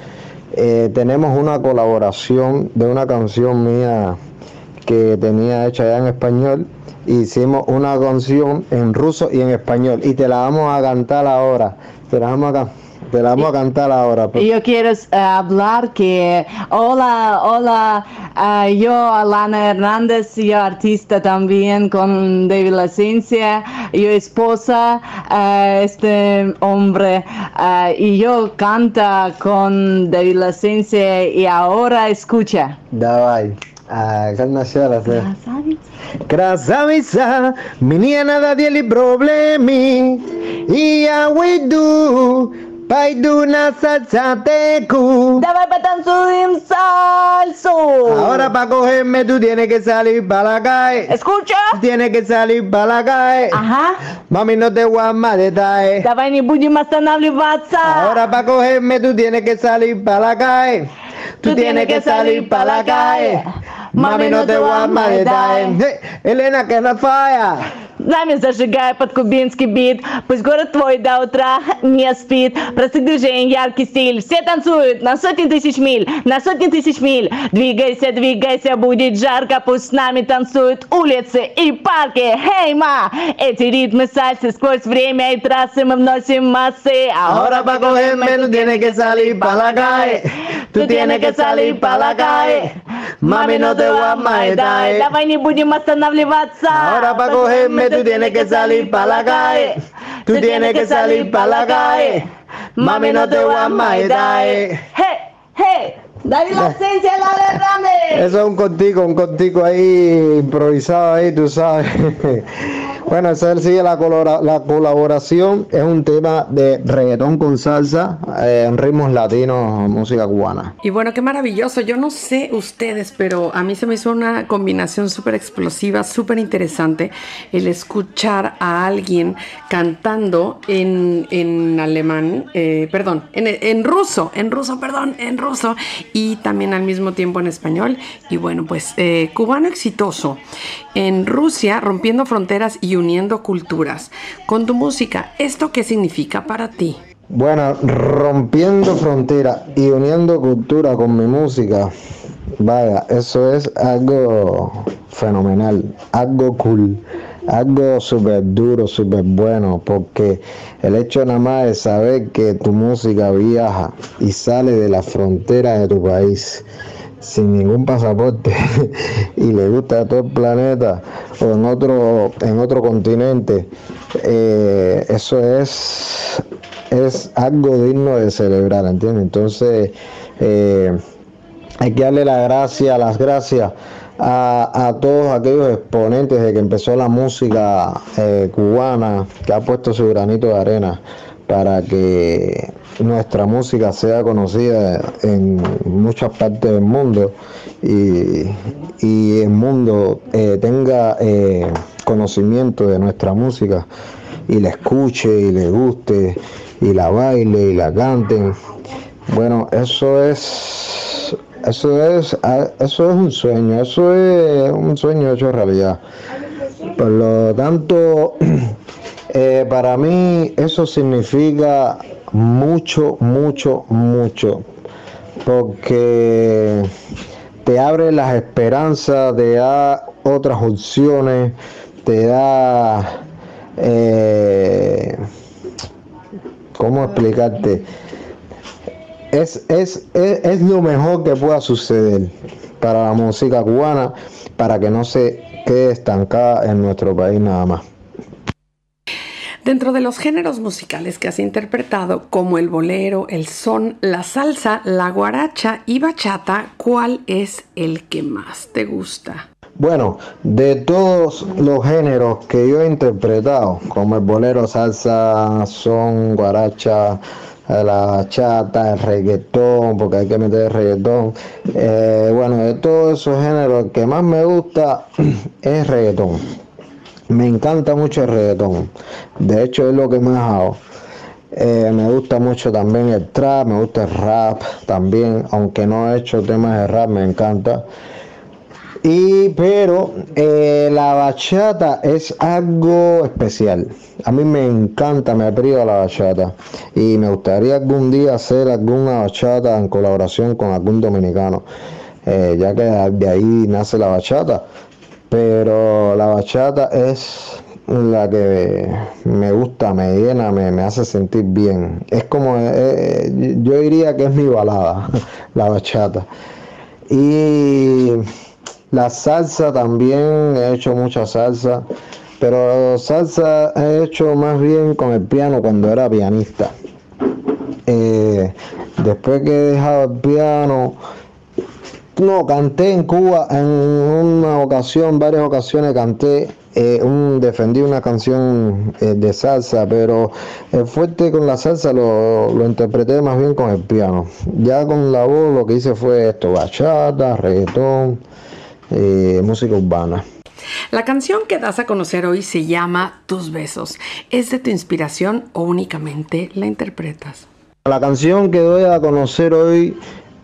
Eh, tenemos una colaboración de una canción mía que tenía hecha ya en español. Hicimos una canción en ruso y en español y te la vamos a cantar ahora. Te la vamos a, can- te la vamos a cantar ahora. Y Yo quiero eh, hablar que, hola, hola, ah, yo Alana Hernández, yo artista también con David La Ciencia, yo esposa a este hombre ah, y yo canta con David La Ciencia y ahora escucha. Давай. А, как начало Красавица, мне надо делать проблемы. И я уйду, Paiduna salsatecu. Dame patanzudim salso. Ahora para cogerme tú tienes que salir para la calle. Escucha. Tienes que salir para la calle. Ajá. Mami, no te guamas de tae. Dame ni buji más tan Ahora para cogerme tú tienes que salir para la calle. Tú, tú tienes, tienes que, salir para la calle. Mami, no te guamas de tae. Elena, que es. Нами зажигай под кубинский бит Пусть город твой до утра не спит Простых движений, яркий стиль Все танцуют на сотни тысяч миль На сотни тысяч миль Двигайся, двигайся, будет жарко Пусть с нами танцуют улицы и парки Хей, ма! Эти ритмы сальсы Сквозь время и трассы мы вносим массы Ahora para cogerme tú tienes que salir para la calle. Tú tienes que salir para la calle. Mami, no te a más. Давай не будем останавливаться Ahora para cogerme tú tienes que salir para la calle. Tú tienes que salir para la calle. Mami, no te voy a más. Hey, hey, David la esencia la derrame. Eso es un contigo, un contigo ahí improvisado ahí, tú sabes. Bueno, esa sigue la, colora- la colaboración. Es un tema de reggaetón con salsa, eh, en ritmos latinos, música cubana. Y bueno, qué maravilloso. Yo no sé ustedes, pero a mí se me hizo una combinación súper explosiva, súper interesante el escuchar a alguien cantando en, en alemán, eh, perdón, en, en ruso, en ruso, perdón, en ruso, y también al mismo tiempo en español. Y bueno, pues eh, cubano exitoso en Rusia, rompiendo fronteras y uniendo culturas. Con tu música, ¿esto qué significa para ti? Bueno, rompiendo fronteras y uniendo cultura con mi música, vaya, eso es algo fenomenal, algo cool, algo súper duro, súper bueno, porque el hecho nada más de saber que tu música viaja y sale de la frontera de tu país sin ningún pasaporte y le gusta a todo el planeta o en otro en otro continente eh, eso es es algo digno de celebrar ¿entiendes? entonces eh, hay que darle la gracia las gracias a, a todos aquellos exponentes de que empezó la música eh, cubana que ha puesto su granito de arena para que nuestra música sea conocida en muchas partes del mundo y, y el mundo eh, tenga eh, conocimiento de nuestra música y la escuche y le guste y la baile y la canten. Bueno, eso es eso es ah, eso es un sueño, eso es un sueño hecho realidad. Por lo tanto, eh, para mí eso significa mucho, mucho, mucho, porque te abre las esperanzas, te da otras opciones, te da, eh, ¿cómo explicarte? Es, es, es, es lo mejor que pueda suceder para la música cubana, para que no se quede estancada en nuestro país nada más. Dentro de los géneros musicales que has interpretado, como el bolero, el son, la salsa, la guaracha y bachata, ¿cuál es el que más te gusta? Bueno, de todos los géneros que yo he interpretado, como el bolero, salsa, son, guaracha, la bachata, el reggaetón, porque hay que meter el reggaetón. eh, bueno, de todos esos géneros, el que más me gusta es reggaetón. Me encanta mucho el reggaetón. De hecho, es lo que más hago. Eh, me gusta mucho también el trap, me gusta el rap también, aunque no he hecho temas de rap, me encanta. Y pero eh, la bachata es algo especial. A mí me encanta, me priva la bachata. Y me gustaría algún día hacer alguna bachata en colaboración con algún dominicano. eh, ya que de ahí nace la bachata. Pero la bachata es la que me gusta, me llena, me, me hace sentir bien. Es como, eh, yo diría que es mi balada, la bachata. Y la salsa también, he hecho mucha salsa, pero salsa he hecho más bien con el piano cuando era pianista. Eh, después que he dejado el piano, no, canté en Cuba en una ocasión, varias ocasiones canté, eh, un, defendí una canción eh, de salsa, pero el fuerte con la salsa lo, lo interpreté más bien con el piano. Ya con la voz lo que hice fue esto, bachata, reggaetón, eh, música urbana. La canción que das a conocer hoy se llama Tus besos. ¿Es de tu inspiración o únicamente la interpretas? La canción que doy a conocer hoy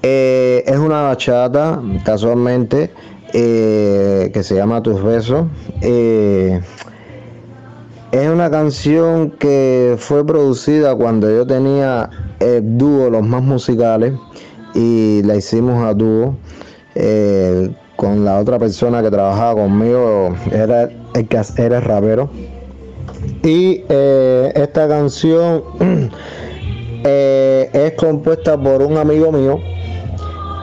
eh, es una bachata, casualmente, eh, que se llama Tus Besos. Eh, es una canción que fue producida cuando yo tenía el dúo Los Más Musicales y la hicimos a dúo con la otra persona que trabajaba conmigo, era el era rapero. Y eh, esta canción eh, es compuesta por un amigo mío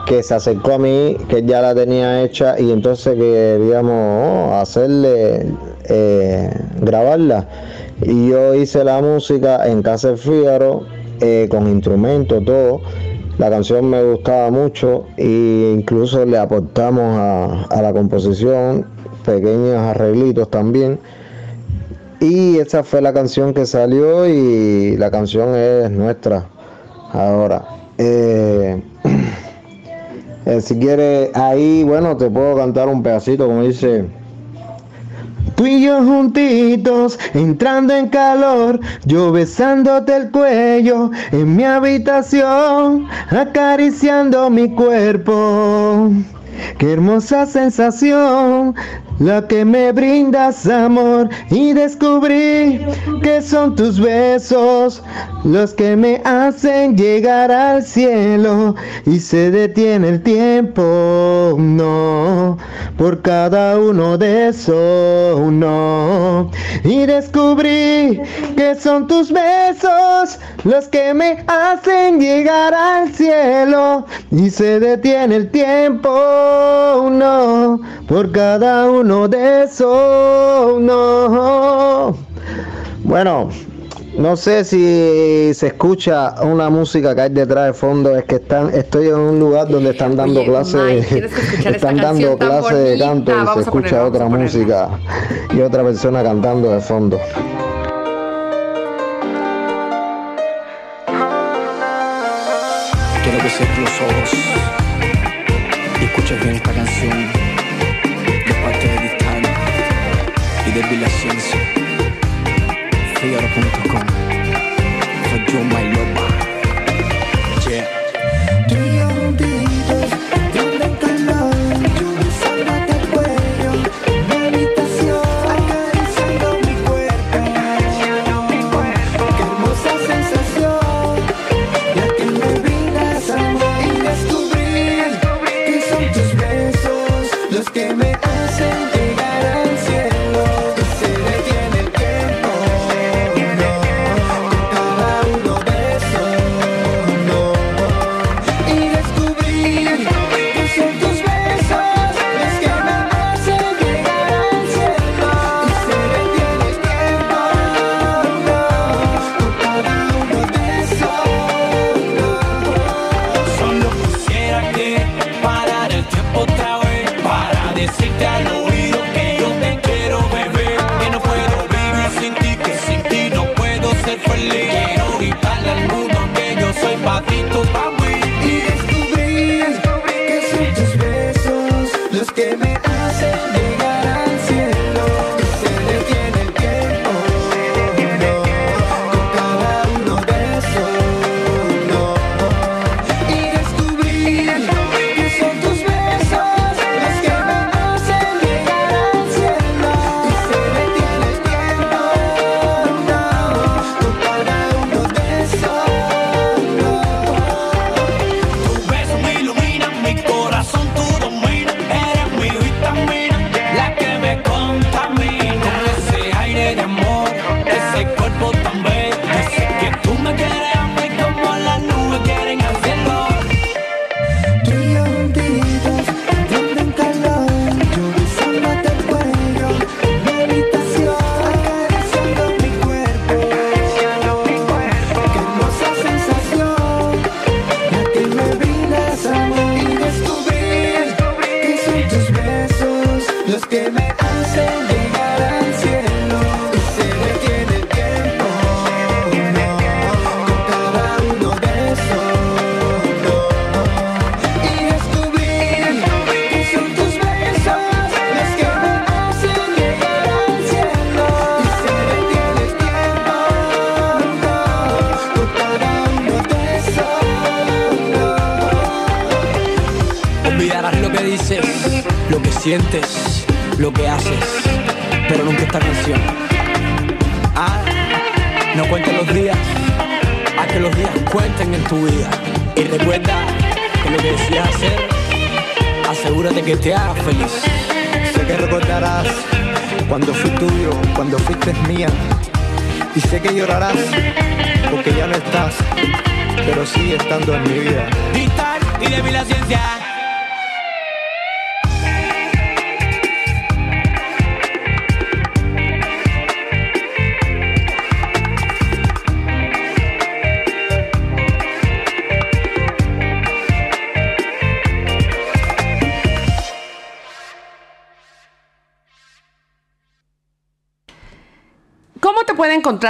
que se acercó a mí, que ya la tenía hecha y entonces queríamos oh, hacerle, eh, grabarla. Y yo hice la música en casa del Fígaro, con instrumentos, todo. La canción me gustaba mucho e incluso le aportamos a, a la composición pequeños arreglitos también. Y esa fue la canción que salió y la canción es nuestra ahora. Eh, eh, si quieres, ahí, bueno, te puedo cantar un pedacito, como dice. Tú y yo juntitos, entrando en calor, yo besándote el cuello en mi habitación, acariciando mi cuerpo. Qué hermosa sensación, la que me brindas amor y descubrí que son tus besos los que me hacen llegar al cielo y se detiene el tiempo, no, por cada uno de esos, no. Y descubrí que son tus besos los que me hacen llegar al cielo y se detiene el tiempo, no, por cada uno de esos, no. Bueno, no sé si se escucha una música que hay detrás de fondo, es que están, estoy en un lugar donde están dando Oye, clases, Mike, ¿quieres escuchar esta están dando clases de canto y Vamos se escucha otra música y otra persona cantando de fondo. Quiero que cierres los ojos y escuches bien esta canción y de Villa Ciencia. Figaro.com For you, my lover. Tus besos los que me hacen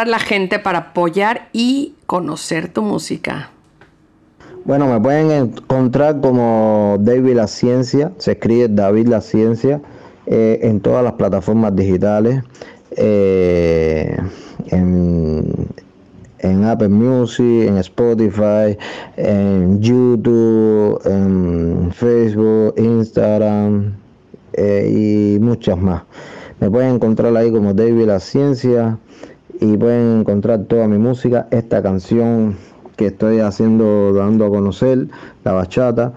la gente para apoyar y conocer tu música? Bueno, me pueden encontrar como David La Ciencia, se escribe David La Ciencia, eh, en todas las plataformas digitales, eh, en, en Apple Music, en Spotify, en YouTube, en Facebook, Instagram eh, y muchas más. Me pueden encontrar ahí como David La Ciencia y pueden encontrar toda mi música. Esta canción que estoy haciendo, dando a conocer, la bachata.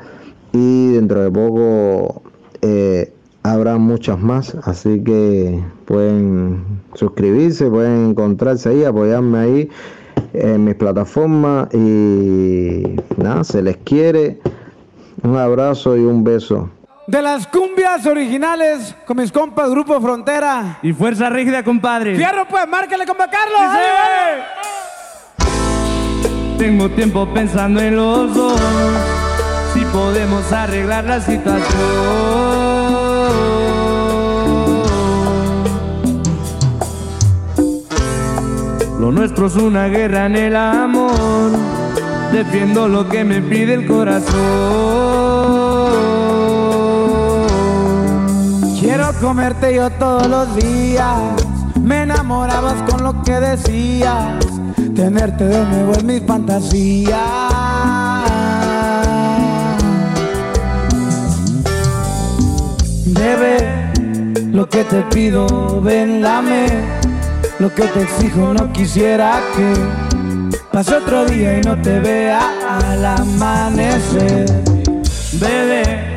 Y dentro de poco eh, habrá muchas más, así que pueden suscribirse, pueden encontrarse ahí, apoyarme ahí en mis plataformas y nada, se les quiere. Un abrazo y un beso. De las cumbias originales con mis compas Grupo Frontera. Y Fuerza Rígida, compadre. Fierro, pues, márcale, compa Carlos. Tengo tiempo pensando en los dos. Si podemos arreglar la situación. Lo nuestro es una guerra en el amor. Defiendo lo que me pide el corazón. Comerte yo todos los días. Me enamorabas con lo que decías. Tenerte de nuevo es mi fantasía. Bebe, lo que te pido, ven, dame. Lo que te exijo, no quisiera que pase otro día y no te vea al amanecer. Bebé,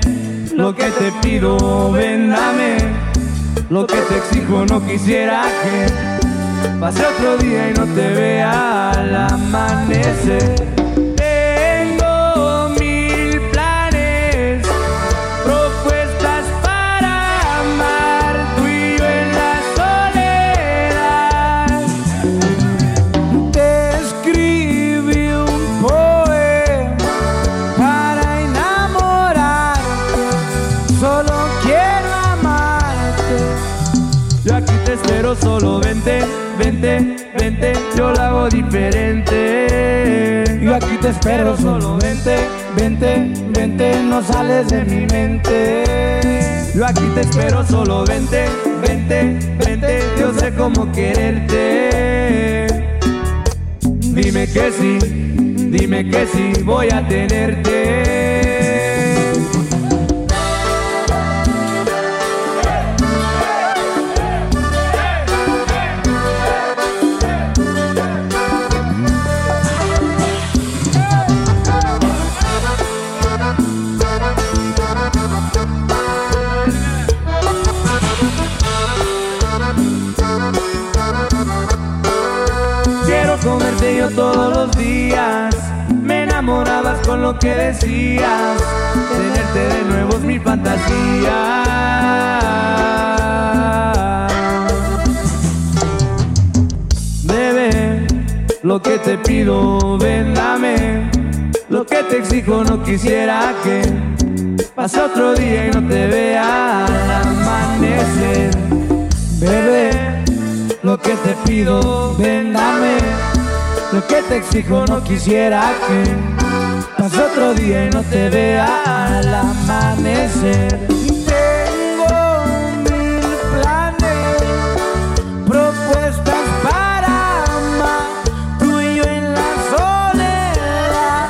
lo que te pido, ven, dame. Lo que te exijo, no quisiera que pase otro día y no te vea al amanecer. Solo vente, vente, vente, yo lo hago diferente. Yo aquí te espero, solo vente, vente, vente, no sales de mi mente. Yo aquí te espero, solo vente, vente, vente, yo sé cómo quererte. Dime que sí, dime que sí, voy a tenerte. Con lo que decías. Tenerte de nuevo es mi fantasía. Bebé, lo que te pido, ven, dame. Lo que te exijo, no quisiera que pase otro día y no te vea al amanecer. Bebé, lo que te pido, ven, dame. Lo que te exijo, no quisiera que otro día no te vea al amanecer. Tengo mil planes, propuestas para amar, tú y yo en la soledad.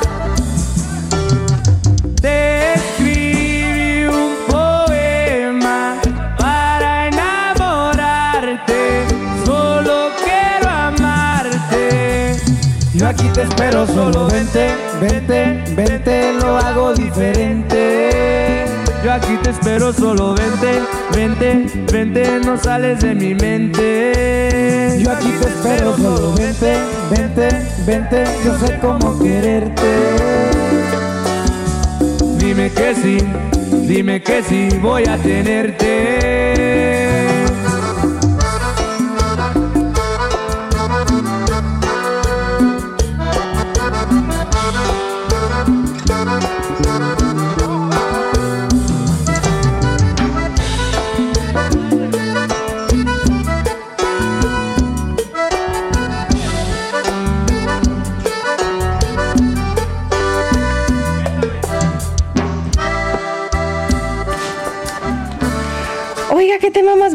Te escribí un poema para enamorarte. Solo quiero amarte. Yo aquí te espero, solo vente, vente, vente, lo hago diferente. Yo aquí te espero, solo vente, vente, vente, no sales de mi mente. Yo aquí te espero, solo vente, vente, vente, yo sé cómo quererte. Dime que sí, dime que sí, voy a tenerte.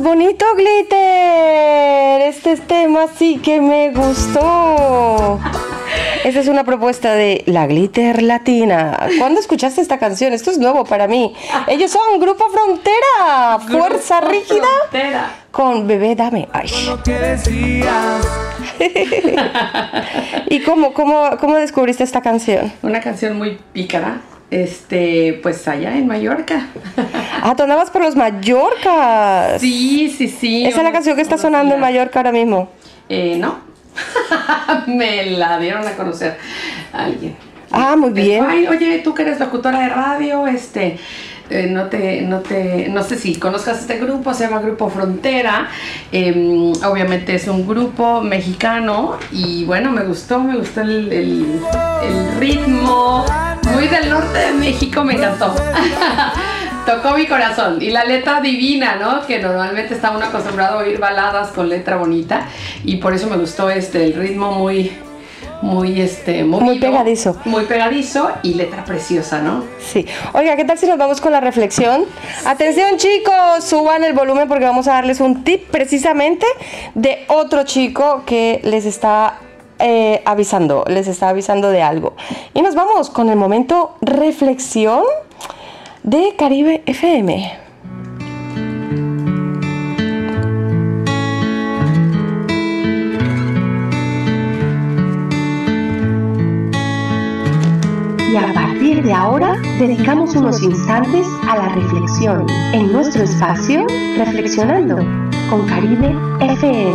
Bonito, Glitter. Este tema sí que me gustó. Esta es una propuesta de la Glitter Latina. ¿Cuándo escuchaste esta canción? Esto es nuevo para mí. Ellos son Grupo Frontera, Fuerza Grupo Rígida, Frontera. con Bebé Dame. Ay. ¿Y cómo, cómo, cómo descubriste esta canción? Una canción muy pícara. Este, pues allá en Mallorca. Ah, tú andabas por los Mallorcas. Sí, sí, sí. Esa es la canción que está sonando en Mallorca ahora mismo. Eh, no. Me la dieron a conocer a alguien. Ah, muy bien. Ay, oye, tú que eres locutora de radio, este, eh, no te, no te, no sé si conozcas este grupo, se llama Grupo Frontera. Eh, obviamente es un grupo mexicano y bueno, me gustó, me gustó el, el- el ritmo, muy del norte de México, me encantó. Tocó mi corazón y la letra divina, ¿no? Que normalmente está uno acostumbrado a oír baladas con letra bonita y por eso me gustó este el ritmo muy muy este movido, Muy pegadizo. muy pegadizo y letra preciosa, ¿no? Sí. Oiga, ¿qué tal si nos vamos con la reflexión? Atención chicos, suban el volumen porque vamos a darles un tip precisamente de otro chico que les está eh, avisando, les está avisando de algo. Y nos vamos con el momento reflexión de Caribe FM. De ahora, dedicamos unos instantes a la reflexión en nuestro espacio Reflexionando con Caribe FM.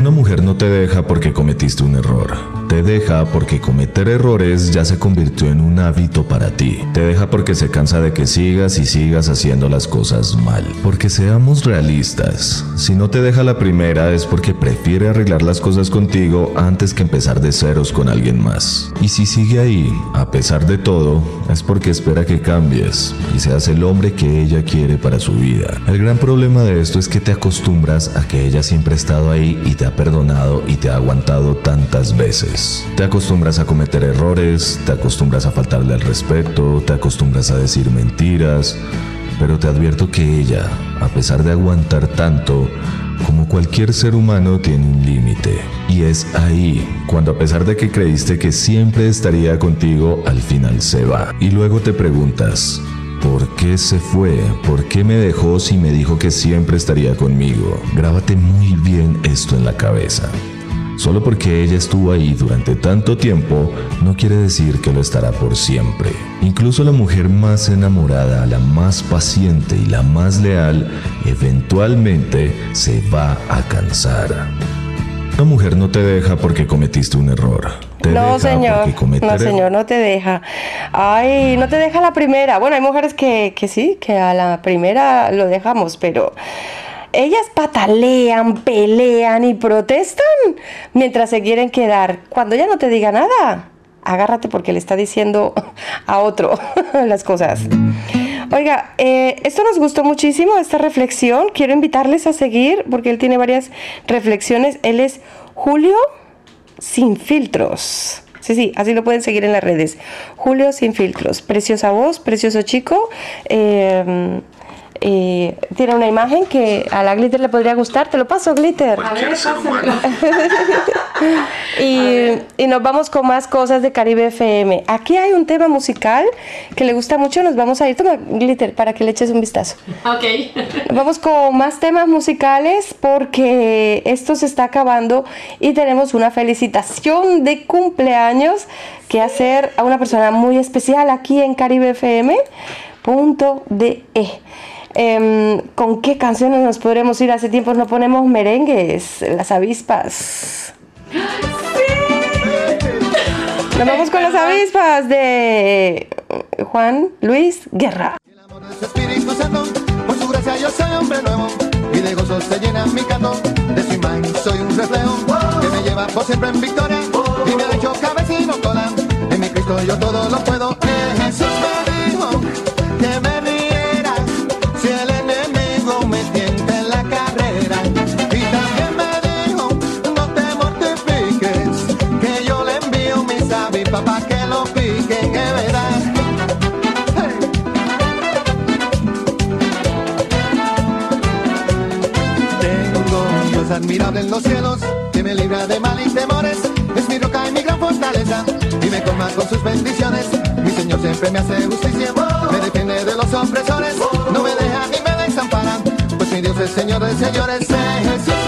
Una mujer no te deja porque cometiste un error. Te deja porque cometer errores ya se convirtió en un hábito para ti. Te deja porque se cansa de que sigas y sigas haciendo las cosas mal. Porque seamos realistas, si no te deja la primera es porque prefiere arreglar las cosas contigo antes que empezar de ceros con alguien más. Y si sigue ahí, a pesar de todo, es porque espera que cambies y seas el hombre que ella quiere para su vida. El gran problema de esto es que te acostumbras a que ella siempre ha estado ahí y te ha perdonado y te ha aguantado tantas veces. Te acostumbras a cometer errores, te acostumbras a faltarle al respeto, te acostumbras a decir mentiras, pero te advierto que ella, a pesar de aguantar tanto, como cualquier ser humano tiene un límite. Y es ahí, cuando a pesar de que creíste que siempre estaría contigo, al final se va. Y luego te preguntas, ¿Por qué se fue? ¿Por qué me dejó si me dijo que siempre estaría conmigo? Grábate muy bien esto en la cabeza. Solo porque ella estuvo ahí durante tanto tiempo no quiere decir que lo estará por siempre. Incluso la mujer más enamorada, la más paciente y la más leal, eventualmente se va a cansar. Una mujer no te deja porque cometiste un error. Te No, señor. No, señor, no te deja. Ay, no te deja la primera. Bueno, hay mujeres que, que sí, que a la primera lo dejamos, pero ellas patalean, pelean y protestan mientras se quieren quedar. Cuando ya no te diga nada, agárrate porque le está diciendo a otro las cosas. Oiga, eh, esto nos gustó muchísimo, esta reflexión. Quiero invitarles a seguir porque él tiene varias reflexiones. Él es Julio sin filtros. Sí, sí, así lo pueden seguir en las redes. Julio sin filtros. Preciosa voz, precioso chico. Eh, eh, tiene una imagen que a la Glitter le podría gustar. Te lo paso, Glitter. A ver, pásamelo. y, y nos vamos con más cosas de Caribe FM. Aquí hay un tema musical que le gusta mucho. Nos vamos a ir. Toma, Glitter, para que le eches un vistazo. Ok. Vamos con más temas musicales porque esto se está acabando y tenemos una felicitación de cumpleaños que hacer a una persona muy especial aquí en Caribe FM. Punto de E. Em, ¿Con qué canciones nos podremos ir? Hace tiempo no ponemos merengues, las avispas. Nos vamos con las avispas de Juan Luis Guerra. Espíritu Santo, por su gracia yo soy hombre nuevo y de gozo se llena mi canto. De su imagen soy un reflejo que me lleva por siempre en victoria y me ha hecho cabeza y no cola. En mi Cristo yo todo lo puedo. Es admirable en los cielos, que me libra de mal y temores. Es mi roca y mi gran fortaleza, y me colma con sus bendiciones. Mi Señor siempre me hace justicia, me defiende de los opresores. No me deja ni me desampara, pues mi Dios es Señor de señores. Jesús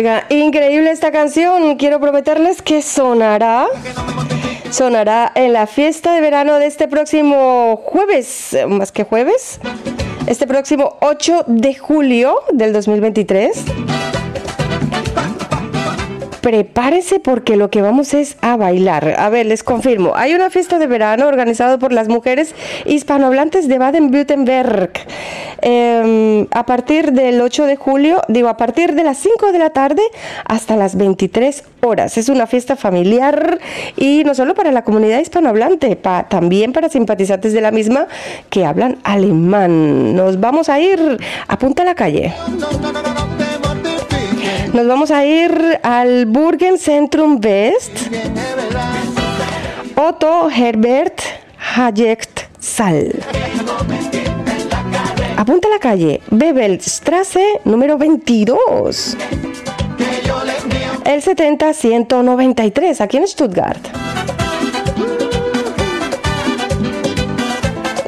Oiga, increíble esta canción. Quiero prometerles que sonará. Sonará en la fiesta de verano de este próximo jueves, eh, más que jueves, este próximo 8 de julio del 2023. Prepárese porque lo que vamos es a bailar. A ver, les confirmo. Hay una fiesta de verano organizada por las mujeres hispanohablantes de Baden-Württemberg. Eh, a partir del 8 de julio, digo, a partir de las 5 de la tarde hasta las 23 horas. Es una fiesta familiar y no solo para la comunidad hispanohablante, pa- también para simpatizantes de la misma que hablan alemán. Nos vamos a ir a Punta la Calle. Nos vamos a ir al Burgen Centrum West. Otto Herbert Hayek Sal. Apunta a la calle Bebelstrasse número 22. El 70-193, aquí en Stuttgart.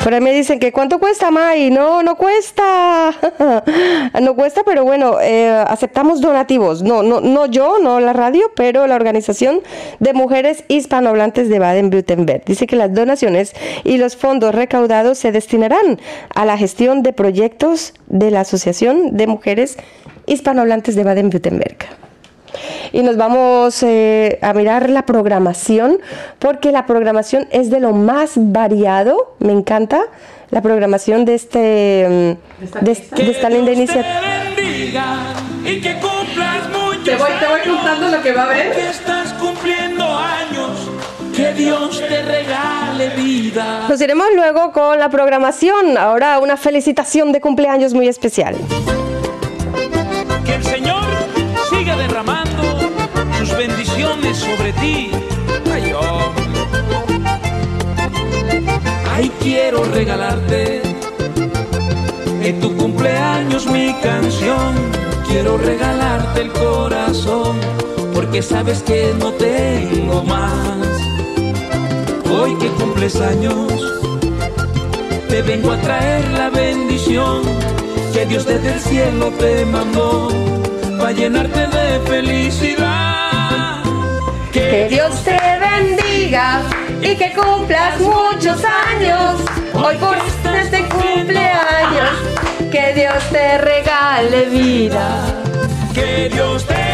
Por ahí me dicen que cuánto cuesta, May. No, no cuesta. no cuesta, pero bueno, eh, aceptamos donativos. No, no, no yo, no la radio, pero la organización de mujeres hispanohablantes de Baden-Württemberg. Dice que las donaciones y los fondos recaudados se destinarán a la gestión de proyectos de la Asociación de Mujeres Hispanohablantes de Baden-Württemberg. Y nos vamos eh, a mirar la programación, porque la programación es de lo más variado. Me encanta la programación de este mm, de, de esta linda iniciativa. y que cumplas muchos Te voy- te voy contando lo que va a haber. porque estás cumpliendo años. Que Dios te regale vida. Nos iremos luego con la programación. Ahora una felicitación de cumpleaños muy especial. Que el sobre ti. Ay, hombre. Ay, quiero regalarte en tu cumpleaños mi canción. Quiero regalarte el corazón, porque sabes que no tengo más. Hoy que cumples años, te vengo a traer la bendición que Dios desde el cielo te mandó para llenarte de felicidad. Que Dios te bendiga y que cumplas muchos años. Hoy por este cumpleaños, que Dios te regale vida. Que Dios te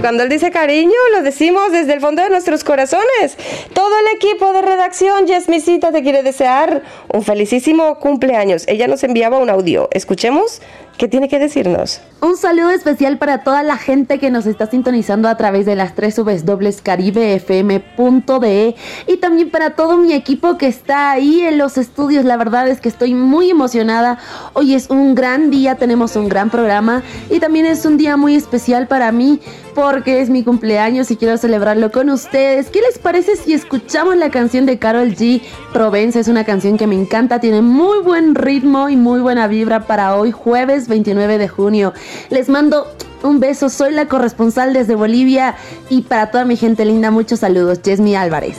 Cuando él dice cariño, lo decimos desde el fondo de nuestros corazones. Todo el equipo de redacción, Yesmisita, te quiere desear un felicísimo cumpleaños. Ella nos enviaba un audio. Escuchemos qué tiene que decirnos. Un saludo especial para toda la gente que nos está sintonizando a través de las tres dobles caribefm.de y también para todo mi equipo que está ahí en los estudios. La verdad es que estoy muy emocionada. Hoy es un gran día, tenemos un gran programa y también es un día muy especial para mí porque es mi cumpleaños y quiero celebrarlo con ustedes. ¿Qué les parece si escuchamos la canción de Carol G. Provenza es una canción que me encanta, tiene muy buen ritmo y muy buena vibra para hoy, jueves 29 de junio. Les mando un beso, soy la corresponsal desde Bolivia y para toda mi gente linda, muchos saludos. Yesmi Álvarez.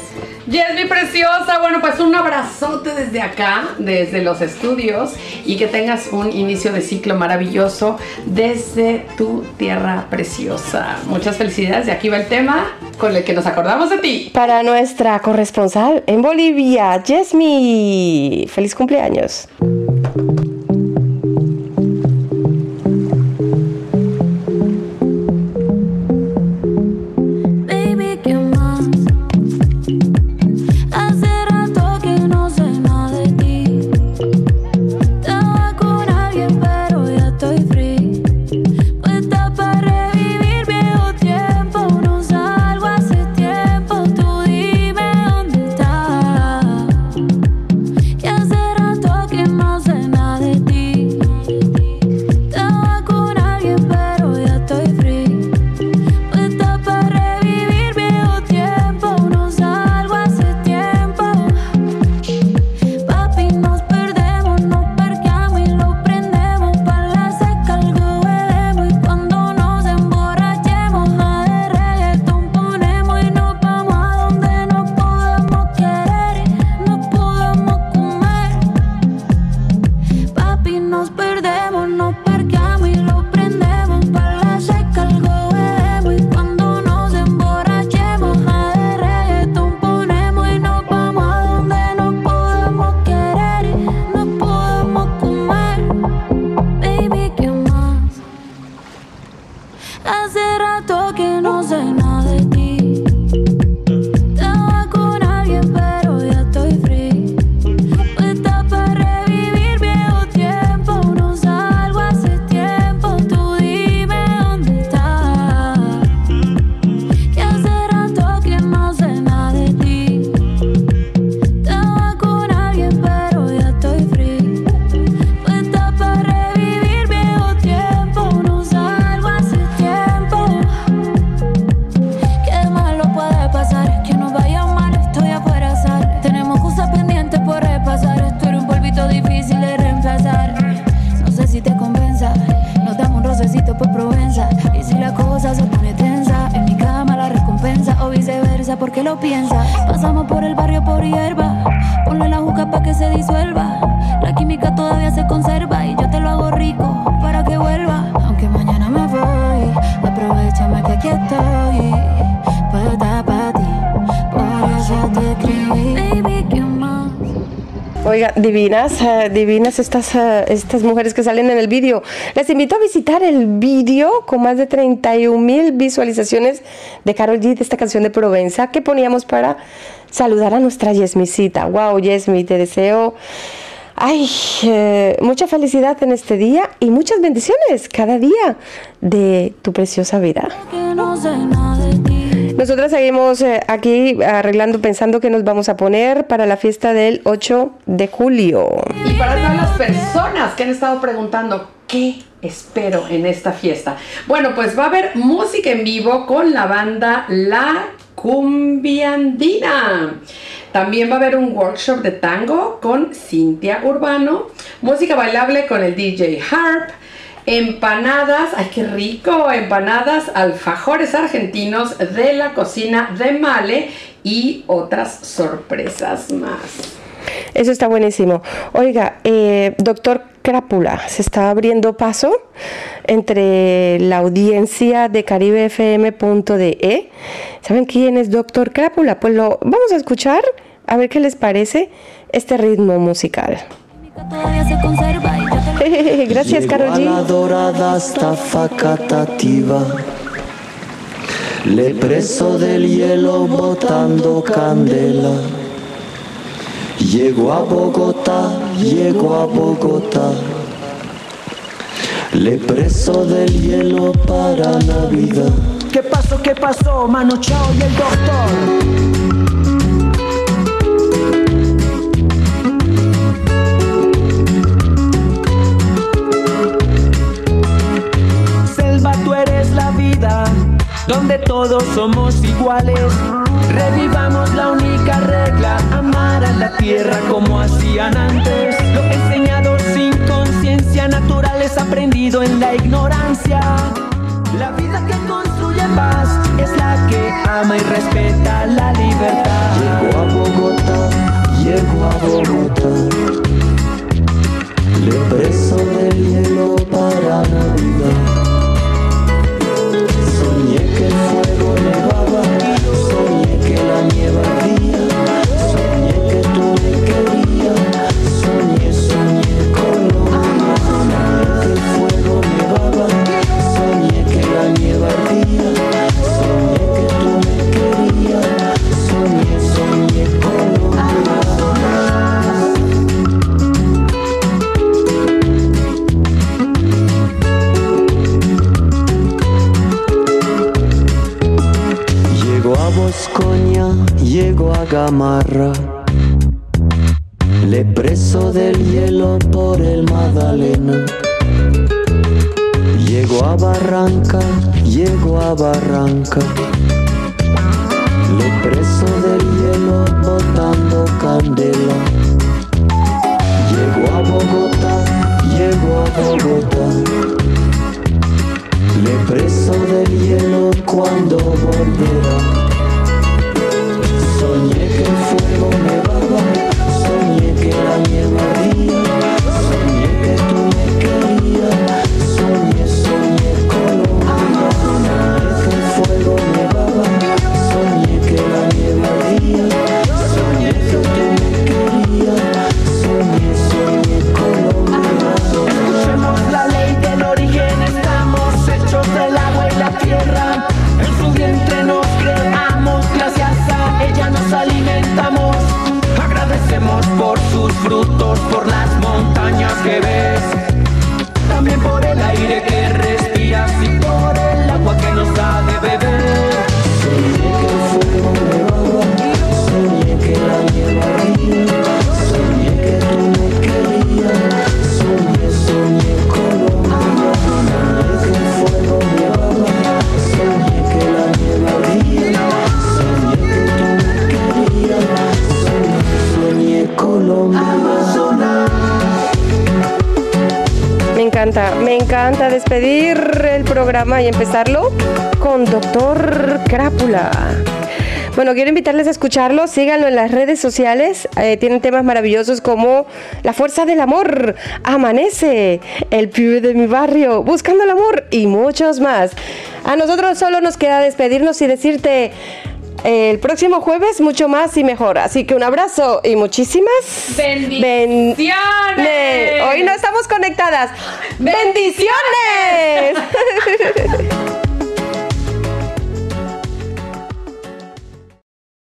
Yesmi preciosa, bueno pues un abrazote desde acá, desde los estudios y que tengas un inicio de ciclo maravilloso desde tu tierra preciosa. Muchas felicidades y aquí va el tema con el que nos acordamos de ti. Para nuestra corresponsal en Bolivia, Yesmi. Feliz cumpleaños. Divinas, eh, divinas estas, eh, estas mujeres que salen en el vídeo. Les invito a visitar el vídeo con más de 31 mil visualizaciones de Carol G de esta canción de Provenza que poníamos para saludar a nuestra Yesmisita. Wow, Yesmi, te deseo ay, eh, mucha felicidad en este día y muchas bendiciones cada día de tu preciosa vida. Ti. Nosotros seguimos eh, aquí arreglando, pensando que nos vamos a poner para la fiesta del 8 de julio. Y para todas las personas que han estado preguntando, ¿qué espero en esta fiesta? Bueno, pues va a haber música en vivo con la banda La Cumbiandina. También va a haber un workshop de tango con Cintia Urbano, música bailable con el DJ Harp, empanadas, ay qué rico, empanadas, alfajores argentinos de la cocina de Male y otras sorpresas más. Eso está buenísimo. Oiga, eh, doctor Crápula, se está abriendo paso entre la audiencia de caribefm.de. ¿Saben quién es doctor Crápula? Pues lo vamos a escuchar a ver qué les parece este ritmo musical. Todavía se conserva y yo te lo Gracias, Carol la dorada hasta facatativa. Le preso del hielo botando candela. Llegó a Bogotá, llegó a Bogotá. Le preso del hielo para Navidad. ¿Qué pasó? ¿Qué pasó? Mano Chao y el doctor. Donde todos somos iguales. Revivamos la única regla, amar a la tierra como hacían antes. Lo enseñado sin conciencia natural es aprendido en la ignorancia. La vida que construye paz es la que ama y respeta la libertad. Llego a Bogotá, llego a Bogotá. Le preso del hielo para Navidad. Nevaba, soñé que la nieve llego a Gamarra. Le preso del hielo por el Magdalena. Llego a Barranca, llego a Barranca. Le preso del hielo botando candela. Llego a Bogotá, llego a Bogotá. Le preso del hielo cuando volverá. Soñé que el fuego nevaba, soñé que la nieve ardía, encanta, me encanta despedir el programa y empezarlo con Doctor Crápula. Bueno, quiero invitarles a escucharlo, síganlo en las redes sociales, eh, tienen temas maravillosos como La Fuerza del Amor, Amanece, El Pibe de mi Barrio, Buscando el Amor y muchos más. A nosotros solo nos queda despedirnos y decirte el próximo jueves mucho más y mejor. Así que un abrazo y muchísimas Bendiciones. ben- Hoy no estamos conectadas. ¡Bendiciones!